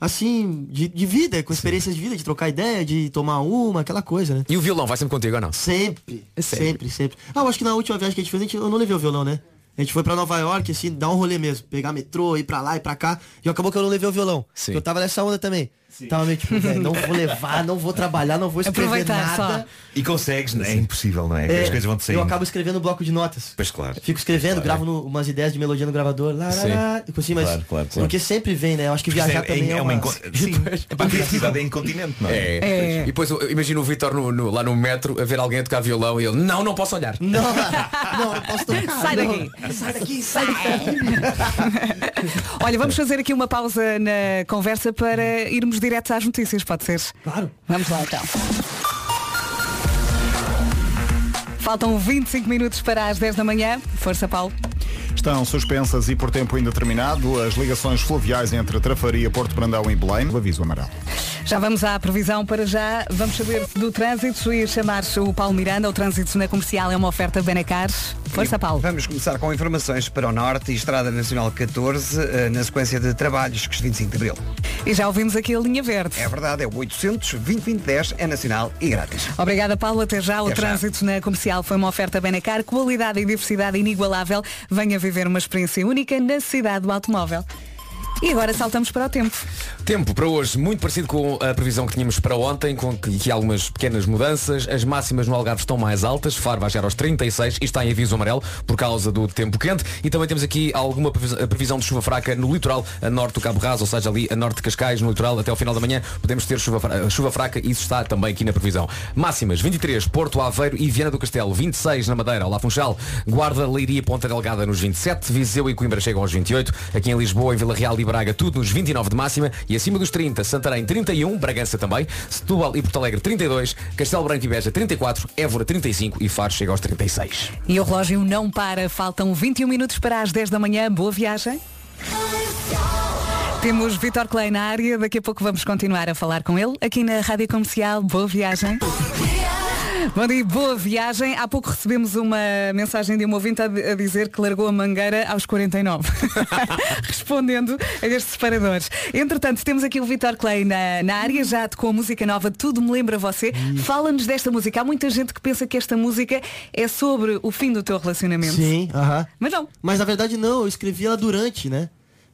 assim, de, de vida, com experiências de vida, de trocar ideia, de tomar uma, aquela coisa, né? E o violão vai sempre contigo ou não? Sempre, É sério? sempre, sempre. Ah, eu acho que na última viagem que a gente fez, a gente, eu não levei o violão, né? A gente foi pra Nova York, assim, dar um rolê mesmo. Pegar metrô, ir pra lá, ir pra cá. E acabou que eu não levei o violão. Sim. Eu tava nessa onda também. Tava meio tipo, velho, não vou levar, não vou trabalhar, não vou escrever Aproveitar só. nada. E consegues, é impossível, não é? É, As coisas vão te saindo. eu acabo escrevendo no bloco de notas. Pois claro. Fico escrevendo, Claro. gravo no- umas ideias de melodia no gravador. Lá, lá, Sim. lá, tipo assim, mas Claro, claro, claro. Porque sempre vem, né? Eu acho que viajar Porque também é, uma... inco- Sim, a criatividade é incontinente, não é? É. E depois eu imagino o Vitor no- no- lá no metro a ver alguém a tocar violão e ele, não, não posso olhar. Não, não, não posso tocar. Sai não. daqui. Sai daqui, sai daqui. Olha, vamos fazer aqui uma pausa na conversa para irmos direto às notícias, pode ser? Claro. Vamos lá então. Faltam 25 minutos para as 10 da manhã. Força, Paulo. Estão suspensas e por tempo indeterminado as ligações fluviais entre Trafaria, Porto Brandão e Belém. O aviso amarelo. Já vamos à previsão para já. Vamos saber do trânsito e chamar-se o Paulo Miranda. O trânsito na comercial é uma oferta Benacar. Força, Paulo. Vamos começar com informações para o Norte e Estrada Nacional 14, eh, na sequência de trabalhos que 25 de Abril. E já ouvimos aqui a linha verde. É verdade, é o 800 2010 é nacional e grátis. Obrigada, Paulo. Até já. O Até já. trânsito na comercial foi uma oferta Benacar. Qualidade e diversidade inigualável. Venha viver uma experiência única na cidade do automóvel. E agora saltamos para o tempo. Tempo para hoje, muito parecido com a previsão que tínhamos para ontem, com aqui algumas pequenas mudanças. As máximas no Algarve estão mais altas, Faro vai chegar aos 36 e está em aviso amarelo por causa do tempo quente. E também temos aqui alguma previsão de chuva fraca no litoral, a norte do Cabo Raso, ou seja, ali a norte de Cascais, no litoral, até ao final da manhã podemos ter chuva, fra- chuva fraca e isso está também aqui na previsão. Máximas, 23, Porto Aveiro e Viana do Castelo, 26 na Madeira, Olá Funchal, Guarda, Leiria Ponta Delgada nos 27, Viseu e Coimbra chegam aos 28, aqui em Lisboa, em Vila Real e Braga, tudo nos 29 de máxima e acima dos 30, Santarém 31, Bragança também, Setúbal e Porto Alegre 32, Castelo Branco e Beja 34, Évora 35 e Faro chega aos 36. E o relógio não para. Faltam 21 minutos para as 10 da manhã. Boa viagem. Temos Vitor Clay na área. Daqui a pouco vamos continuar a falar com ele aqui na Rádio Comercial. Boa viagem. Bom dia, boa viagem. Há pouco recebemos uma mensagem de um ouvinte a, a dizer que largou a mangueira aos 49. Respondendo a estes separadores. Entretanto, temos aqui o Vitor Clay na, na área, já com a música nova Tudo Me Lembra Você. Fala-nos desta música. Há muita gente que pensa que esta música é sobre o fim do teu relacionamento. Sim, aham. Mas não. Mas na verdade não, eu escrevi ela durante, né?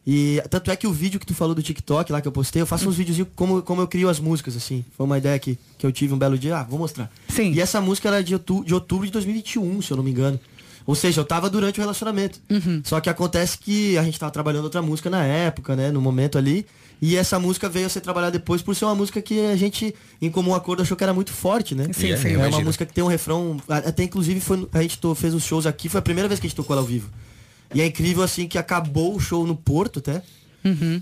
E tanto é que o vídeo que tu falou do TikTok lá que eu postei, eu faço uns videozinhos como, como eu crio as músicas, assim. Foi uma ideia que, que eu tive um belo dia. Ah, vou mostrar. Sim. E essa música era de outubro, de outubro de 2021, se eu não me engano. Ou seja, eu tava durante o relacionamento. Só que acontece que a gente tava trabalhando outra música na época, né? No momento ali. E essa música veio a ser trabalhada depois por ser uma música que a gente, em comum acordo, achou que era muito forte, né? Sim, É, sim. É uma música que tem um refrão. Até inclusive foi, a gente to- fez os shows aqui, foi a primeira vez que a gente tocou ela ao vivo. E é incrível assim que acabou o show no Porto até.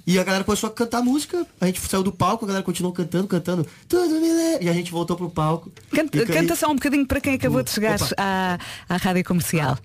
E a galera começou a cantar música. A gente saiu do palco, a galera continuou cantando, cantando. Tudo me lembra. E a gente voltou pro palco. Canta, E ca- canta só um bocadinho para quem acabou de chegar Opa. à, à Rádio Comercial.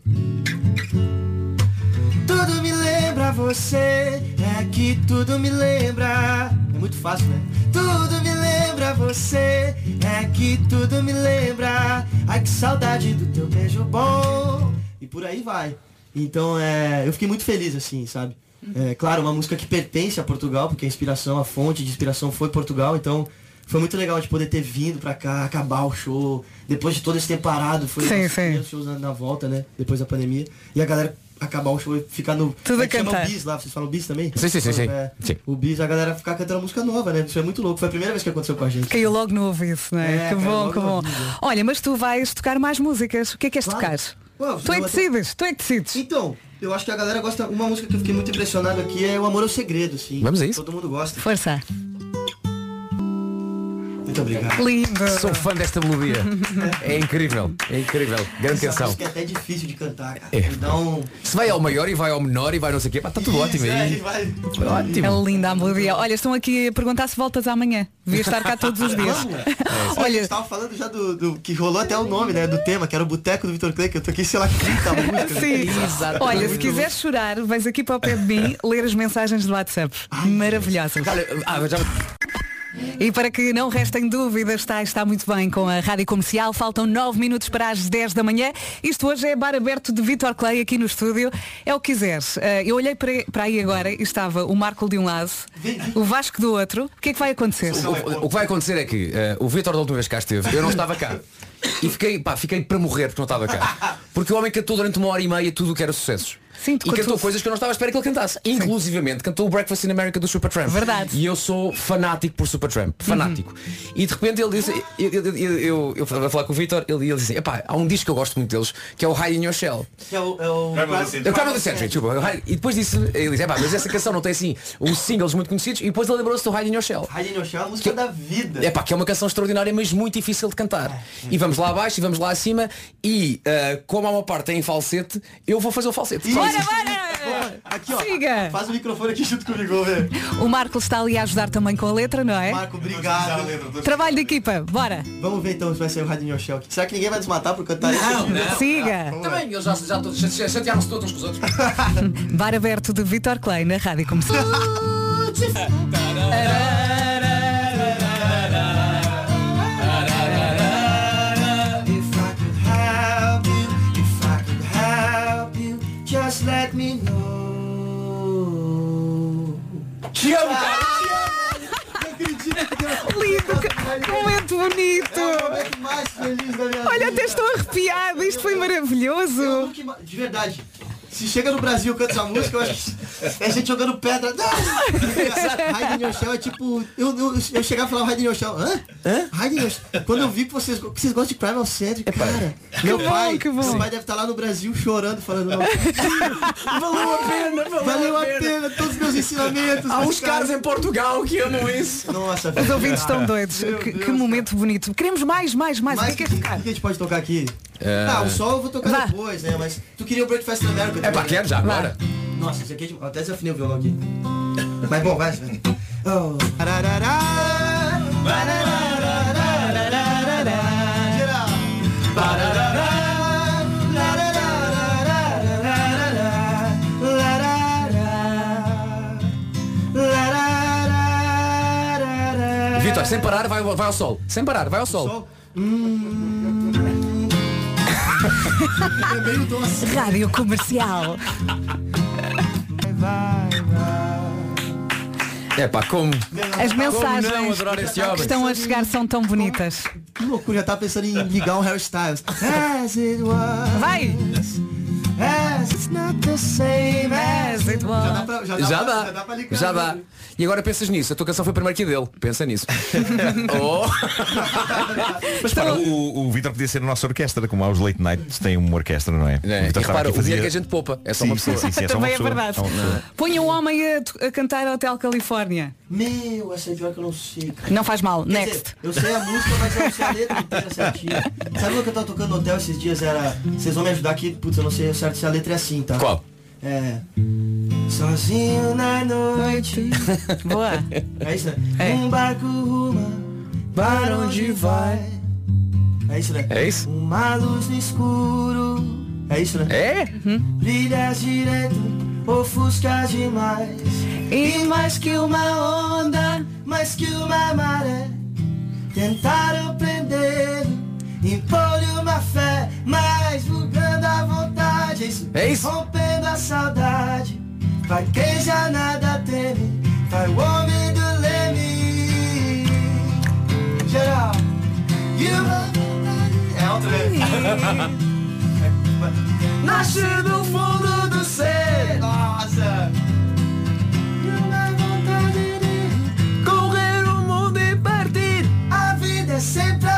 Tudo me lembra você, é que tudo me lembra. É muito fácil, né? Tudo me lembra você, é que tudo me lembra. Ai que saudade do teu beijo bom. E por aí vai. Então é, eu fiquei muito feliz assim, sabe? É claro, uma música que pertence a Portugal, porque a inspiração, a fonte de inspiração foi Portugal, então foi muito legal de poder ter vindo pra cá, acabar o show, depois de todo esse tempo parado, foi Sim, os sim. primeiros shows na, na volta, né? Depois da pandemia. E a galera acabar o show e ficar no. Tudo é chama cantar. o bis lá, vocês falam bis também? Sim, sim, sim, sim. É, Sim. O bis, a galera ficar cantando música nova, né? Isso é muito louco. Foi a primeira vez que aconteceu com a gente. Caiu logo no ouvido, não é? Que bom, que bom. Olha, mas tu vais tocar mais músicas. O que é que és Claro. tocar? Ué, Tu é que decides, tu é que decides. Então, eu acho que a galera gosta. Uma música que eu fiquei muito impressionado aqui é O Amor é o Segredo, assim. Vamos a isso? Todo mundo gosta. Força. Muito obrigado. Lindo. Sou fã desta melodia. É incrível, é incrível. Grande canção. música é até difícil de cantar, cara. É. Um. Se vai ao maior e vai ao menor e vai não sei o quê, pá, está tudo ótimo é, aí. vai. Ótimo. É linda a melodia. Olha, estão aqui a perguntar se voltas amanhã. Devias estar cá todos os dias. Vamos. Olha, a Olha, gente tava falando já do, do- que rolou até o nome, né, do tema, que era o Boteco do Vitor Clay, que eu toquei, sei lá, 30 músicas. sim. Olha, se quiseres chorar, vais aqui para o pé de mim ler as mensagens do WhatsApp. Maravilhosas. Olha, ah, já... E para que não restem dúvidas, está, está muito bem com a Rádio Comercial. Faltam 9 minutos para as 10 da manhã. Isto hoje é bar aberto de Vitor Clay aqui no estúdio. É o que quiseres. Eh, eu olhei para, aí agora e estava o Marco de um lado, o Vasco do outro. O que é que vai acontecer? O, o que vai acontecer é que eh, o Vitor da última vez cá esteve, eu não estava cá. E fiquei, pá, fiquei para morrer porque não estava cá. Porque o homem cantou durante uma hora e meia tudo o que era sucessos. Sim, e cantou coisas que eu não estava à espera que ele cantasse. Inclusivamente cantou o Breakfast in America do Supertramp. Verdade. E eu sou fanático por Supertramp. Fanático. E de repente ele disse, eu, eu, a falar com o Vitor, ele, ele disse, epá, há um disco que eu gosto muito deles, que é o High in Your Shell. Que é o. É o É o Crime of the Century, desculpa. E depois disse, ele disse, epá, mas essa canção não tem assim os singles muito conhecidos e depois ele lembrou-se do Hide in Your Shell. Hide in Your Shell é a música da vida. É pá, que é uma canção extraordinária, mas muito difícil de cantar. E vamos lá abaixo e vamos lá acima e ah, como há uma parte em falsete, eu vou fazer o falsete. Só Bora, bora! Aqui, ó. Siga! Faz o microfone aqui junto comigo, velho. O Marco está ali a ajudar também com a letra, não é? Marco, obrigado. Trabalho de equipa, bora! Vamos ver então se vai ser o Your Shell. Será que ninguém vai desmatar por cantar isso? Siga! Também, eles já, já todos chatearam-se todos uns com os outros. Bar aberto de Vitor Clay na Rádio Comercial. let me know. Te amo, cara! Lindo! que Momento bonito! É o momento mais feliz da minha Olha, vida. até estou arrepiada, isto foi Eu maravilhoso! nunca ima- De verdade. Se chega no Brasil e canta essa música, eu acho que É a gente jogando pedra. Your shell é tipo. Eu, eu, eu chegava e falava your shell. Hã? Shell. Quando eu vi que vocês, que vocês gostam de Primal Century, cara. Meu bom, pai, que bom. meu pai deve estar lá no Brasil chorando, falando. "Não, Valeu a pena, valeu, Valeu a pena, todos os meus ensinamentos. Há uns cara, caras em Portugal que amam isso. Nossa, Os ouvintes estão doidos. Meu Que, Deus que momento bonito. Queremos mais, mais, mais. O que é que, que a gente pode tocar aqui? É. Ah, o sol eu vou tocar Vá. depois, né? Mas tu queria o Breakfast in America É quero já agora. Nossa, esse aqui é de... Até desafinei o violão aqui. Mas bom, vai. vai. Oh. Vitor, sem parar, vai, vai ao sol. Sem parar, vai ao sol. Sol. Hum. É meio doce. Rádio Comercial. É pá, como? As Como não mensagens esse que homem? estão a chegar são tão bonitas. Que loucura, já tava pensando em ligar um hairstyles. Vai! Já dá pra, já dá Já pra, dá, já dá pra ligar. já dá. E agora pensas nisso, a tua canção foi primeiro que a dele. Pensa nisso. oh. Mas para, o, o Vitor podia ser a nossa orquestra, como há os late nights, tem uma orquestra, não é? É, O e Vitor repara, o a dinheiro fazer- que a gente poupa é só Sim, uma pessoa. sim, sim, é Também é pessoa. verdade. É. Põe um homem a, a cantar Hotel Califórnia. Meu, essa é pior que eu não sei. cara. Não faz mal. Quer Next. dizer, eu sei a música, mas eu não sei a letra inteira certinho. Sabe o que eu tava tocando no hotel esses dias? Era. Vocês vão me ajudar aqui, putz, eu não sei certo se a letra é assim, tá? Qual? É. Sozinho na noite. Boa. É isso, né? É. Um barco ruma para onde vai. É isso, né? É isso? Uma luz no escuro. É isso, né? É? Brilhas direto, ofusca demais. E mais que uma onda. Mais que uma maré. Tentaram prender, impor-lhe uma fé, mas bugando a vontade. É isso? É isso? Rompendo a saudade. Vai quem já nada teme, vai o homem do leme. Geral. Uma É outra vez. Nasce do fundo do ser. Nossa. Correr o mundo e partir. A vida é sempre!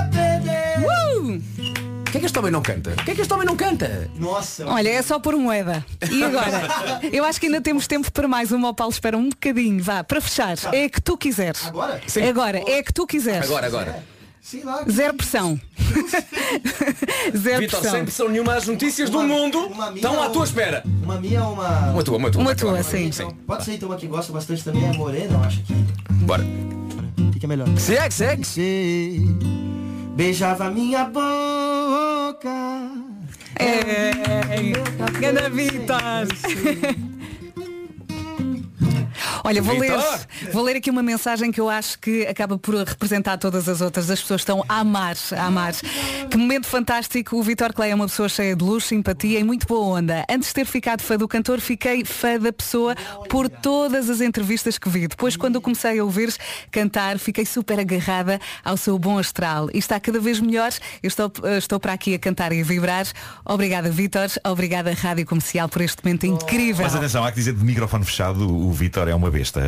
O que é que este homem não canta? O que é que este homem não canta? Nossa. Olha, é só por moeda. E agora? Eu acho que ainda temos tempo para mais uma. O Paulo espera um bocadinho. Vá, para fechar. É a que tu quiseres. Agora? Agora, é a que tu quiseres. Agora, agora. Lá. Zero pressão. Zero Vitor, pressão. sem pressão nenhuma, as notícias do Uma- mundo uma minha estão à tua espera. Uma minha ou uma. Uma tua, uma tua. Uma tua, vai, sim. Então, pode ser então uma que gosta bastante também, é morena, eu acho que. Bora. O que, que é melhor? Segue, segue. Você beijava minha boca. É, Ganda Vitor. Olha, vou ler, vou ler aqui uma mensagem que eu acho que acaba por representar todas as outras. As pessoas estão a amar, a amar. Que momento fantástico. O Vitor Clay é uma pessoa cheia de luz, simpatia e muito boa onda. Antes de ter ficado fã do cantor, fiquei fã da pessoa por todas as entrevistas que vi. Depois, quando eu comecei a ouvir cantar, fiquei super agarrada ao seu bom astral. E está cada vez melhor. Eu estou, estou para aqui a cantar e a vibrar. Obrigada, Vitor. Obrigada, Rádio Comercial, por este momento incrível. Mas atenção, há que dizer de microfone fechado, o Vitor é uma besta.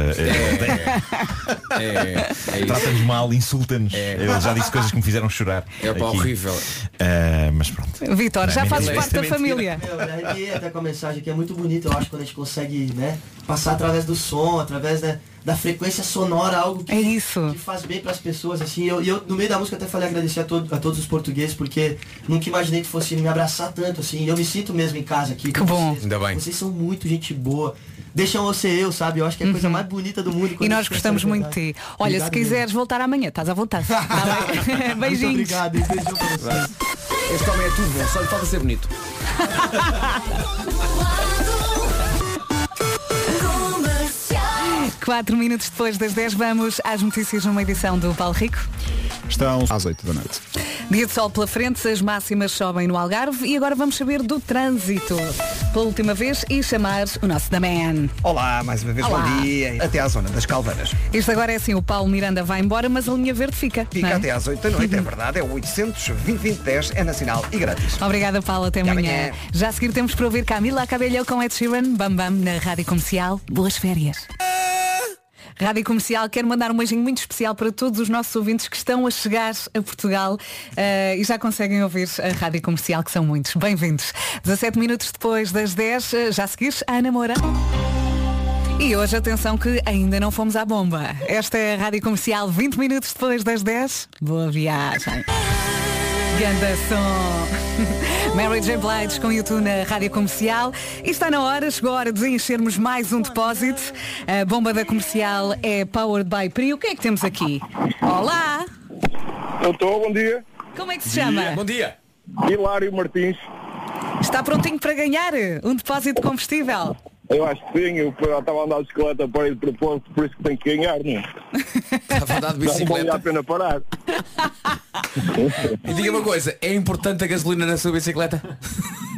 É, é isso. Trata-nos mal, insulta-nos. Ele já disse coisas que me fizeram chorar. É pá, horrível. Ah, mas pronto. Vitor, já fazes é parte da família. Me arrepiei até com a mensagem que é muito bonita, eu acho, quando a gente consegue, né, passar através do som, através né, da frequência sonora, algo que, É isso. que faz bem para as pessoas, assim. Eu, e eu, no meio da música, até falei agradecer a, todo- a todos os portugueses, porque nunca imaginei que fosse me abraçar tanto, assim. Eu me sinto mesmo em casa aqui. Que bom. Vocês. Ainda bem. Vocês são muito gente boa. Deixam eu ser eu, sabe? Eu acho que é a coisa mais bonita do mundo. Uhum. E nós gostamos muito de ti. Olha, se Obrigado quiseres voltar amanhã, estás à vontade. Tá mesmo. Muito Beijinhos. obrigado, beijão pra vocês. Este homem é tudo bom, só lhe falta ser bonito. Quatro minutos depois das 10 vamos às notícias numa edição do Paulo Rico. Estão às 8 da noite. Dia de sol pela frente, as máximas sobem no Algarve e agora vamos saber do trânsito. pela última vez e chamar o nosso da Man. Olá, mais uma vez Olá. bom dia. Até à zona das Calveiras. Isto agora é assim, o Paulo Miranda vai embora, mas a linha verde fica. Fica é? até às 8 da noite, é verdade. É o 800 2010 é nacional e grátis. Obrigada, Paulo. Até Até amanhã. amanhã. Já a seguir temos para ouvir Camila Cabello com Ed Sheeran, Bam Bam, na Rádio Comercial. Boas férias. Rádio Comercial, quero mandar um beijinho muito especial para todos os nossos ouvintes que estão a chegar a Portugal eh, e já conseguem ouvir a Rádio Comercial, que são muitos. Bem-vindos. 17 minutos depois das 10, eh, já a seguir, a Ana Moura. E hoje, atenção que ainda não fomos à bomba. Esta é a Rádio Comercial, 20 minutos depois das 10. Boa viagem. Ganda som. Mary J. Blige com YouTube na Rádio Comercial. E está na hora, chegou a hora de enchermos mais um depósito. A bomba da comercial é Powered by Pri. O que é que temos aqui? Olá! Eu estou, bom dia. Como é que se chama? Bom dia. Hilário Martins. Está prontinho para ganhar um depósito de combustível? Eu acho que sim, eu estava a andar de bicicleta para ir de propósito, por isso que tenho que ganhar, não é? Estava a andar de Não vale bicicleta. a pena parar. E diga uma coisa, é importante a gasolina na sua bicicleta?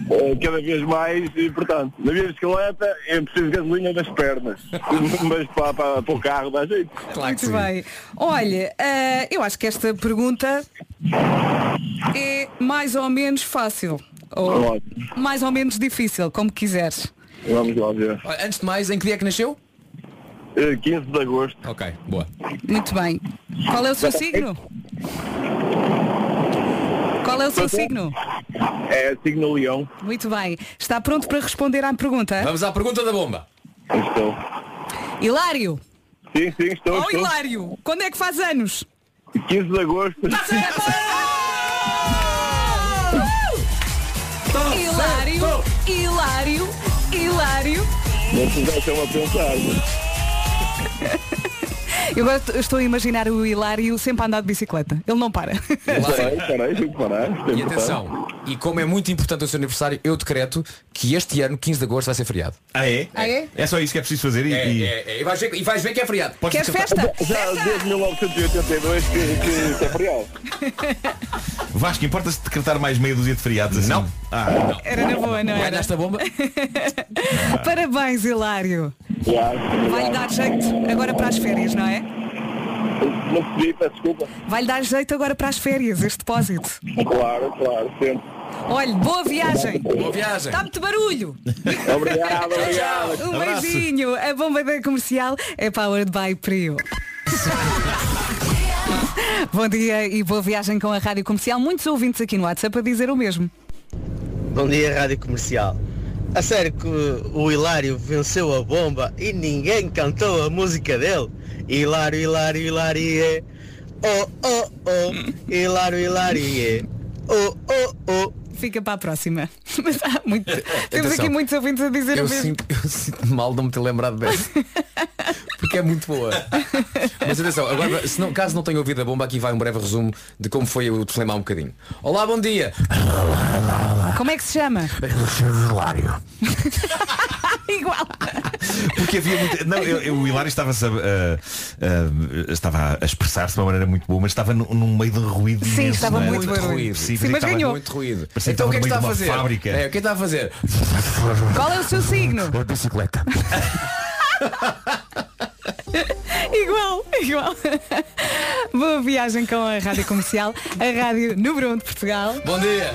É, Cada vez mais importante. Na minha bicicleta é preciso gasolina nas pernas, mas para, para, para o carro dá jeito. Muito bem. Olha, eh, eu acho que esta pergunta é mais ou menos fácil. Ou Ótimo. mais ou menos difícil, como quiseres. Vamos lá ver. Olha, Antes de mais, em que dia é que nasceu? Eh, 15 de agosto. Ok, boa. Muito bem. Qual é o seu signo? Qual é o seu signo? É signo leão. Muito bem. Está pronto para responder à pergunta? Vamos à pergunta da bomba. Estou. Hilário! Sim, sim, estou. Oh, estou. Hilário! Quando é que faz anos? 15 de agosto. Hilário! Hilário! Hilário! Não se deixam a pensar. Eu agora estou a imaginar o Hilário sempre a andar de bicicleta. Ele não para. Parei, parei, tenho que parar. E que atenção, e como é muito importante o seu aniversário, eu decreto que este ano, 15 de agosto, vai ser feriado. Ah, é? Ah, é? É só isso que é preciso fazer e. É, e- é, é. E, vais ver, e vais ver que é feriado. Podes Queres descartar- festa? Já desde 1982 que, que, que é feriado. Vasco, importa-se decretar mais meia dúzia de feriados assim? Não. Ah, Era na boa, não era? Ganhaste a bomba? Parabéns, Hilário. Vai-lhe dar jeito agora para as férias, não é? Não pedi, peço desculpa. Vai-lhe dar jeito agora para as férias, este depósito. Claro, claro, sempre. Olha, boa viagem. Boa viagem. Está muito barulho. Obrigado, obrigado. Um Abraço. beijinho. A bomba da comercial é powered by Prio. Bom dia e boa viagem com a Rádio Comercial. Muitos ouvintes aqui no WhatsApp a dizer o mesmo. Bom dia, Rádio Comercial. A sério que o Hilário venceu a bomba e ninguém cantou a música dele? Hilário, Hilário, Hilário, é. Oh, oh, oh. Hilário, Hilário, é. Oh, oh, oh. Fica para a próxima. Mas há muito- Temos Atenção. aqui muitos ouvintes a dizer Eu o mesmo. sinto, eu sinto mal de não me ter lembrado dessa. Porque é muito boa. Mas atenção, agora, se não, caso não tenha ouvido a bomba, aqui vai um breve resumo de como foi o telefonema há um bocadinho. Olá, bom dia. Como é que se chama? Igual. Porque havia muito. Não, eu- eu- o Hilário estava, a, a- estava a expressar-se de uma maneira muito boa, mas estava num meio de ruído. Sim, imenso, estava não é? muito barulho. Sim, Sim, mas ganhou. Muito ruído. Parecia que então o que é que está estava a fazer? fábrica. É, o que está a fazer? Qual é o seu signo? bicicleta. Igual, igual. Boa viagem com a Rádio Comercial, a Rádio número 1 de Portugal. Bom dia.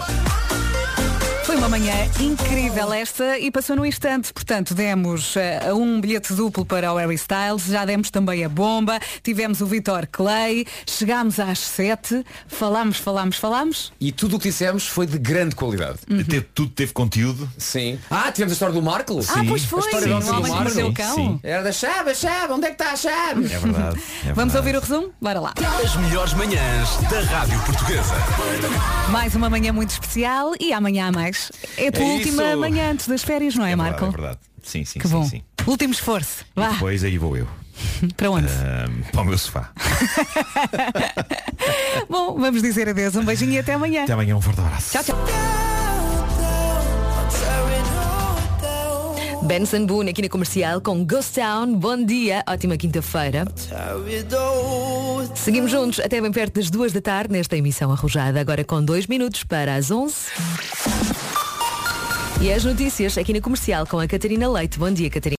Foi uma manhã incrível esta e passou num instante. Portanto, demos eh, um bilhete duplo para o Harry Styles, já demos também a bomba, tivemos o Vitor Clay, chegámos às 7, falámos, falámos, falámos. E tudo o que dissemos foi de grande qualidade. Teve- tudo teve conteúdo. Sim. Ah, tivemos a história do Marco? Ah, pois foi, A história do homem que mordeu o cão. sim. Era da chave, a chave, onde é que está a chave? É verdade. é Vamos verdade. ouvir o resumo? Bora lá. As melhores manhãs da Rádio Portuguesa. Mais uma manhã muito especial e amanhã há mais. É a tua É última isso. manhã antes das férias, não é, É verdade, Marco? é verdade. Sim, sim, Que sim, bom. sim. Último esforço. Vá, Depois aí vou eu. para onde? Ahm, para o meu sofá. Bom, vamos dizer adeus. Um beijinho e até amanhã. Até amanhã, um forte abraço. Tchau, tchau. Benson Boone aqui na comercial com Ghost Town. Bom dia, ótima quinta-feira. Seguimos juntos até bem perto das duas da tarde nesta emissão arrojada, agora com dois minutos para as 11. E as notícias aqui na comercial com a Catarina Leite. Bom dia, Catarina.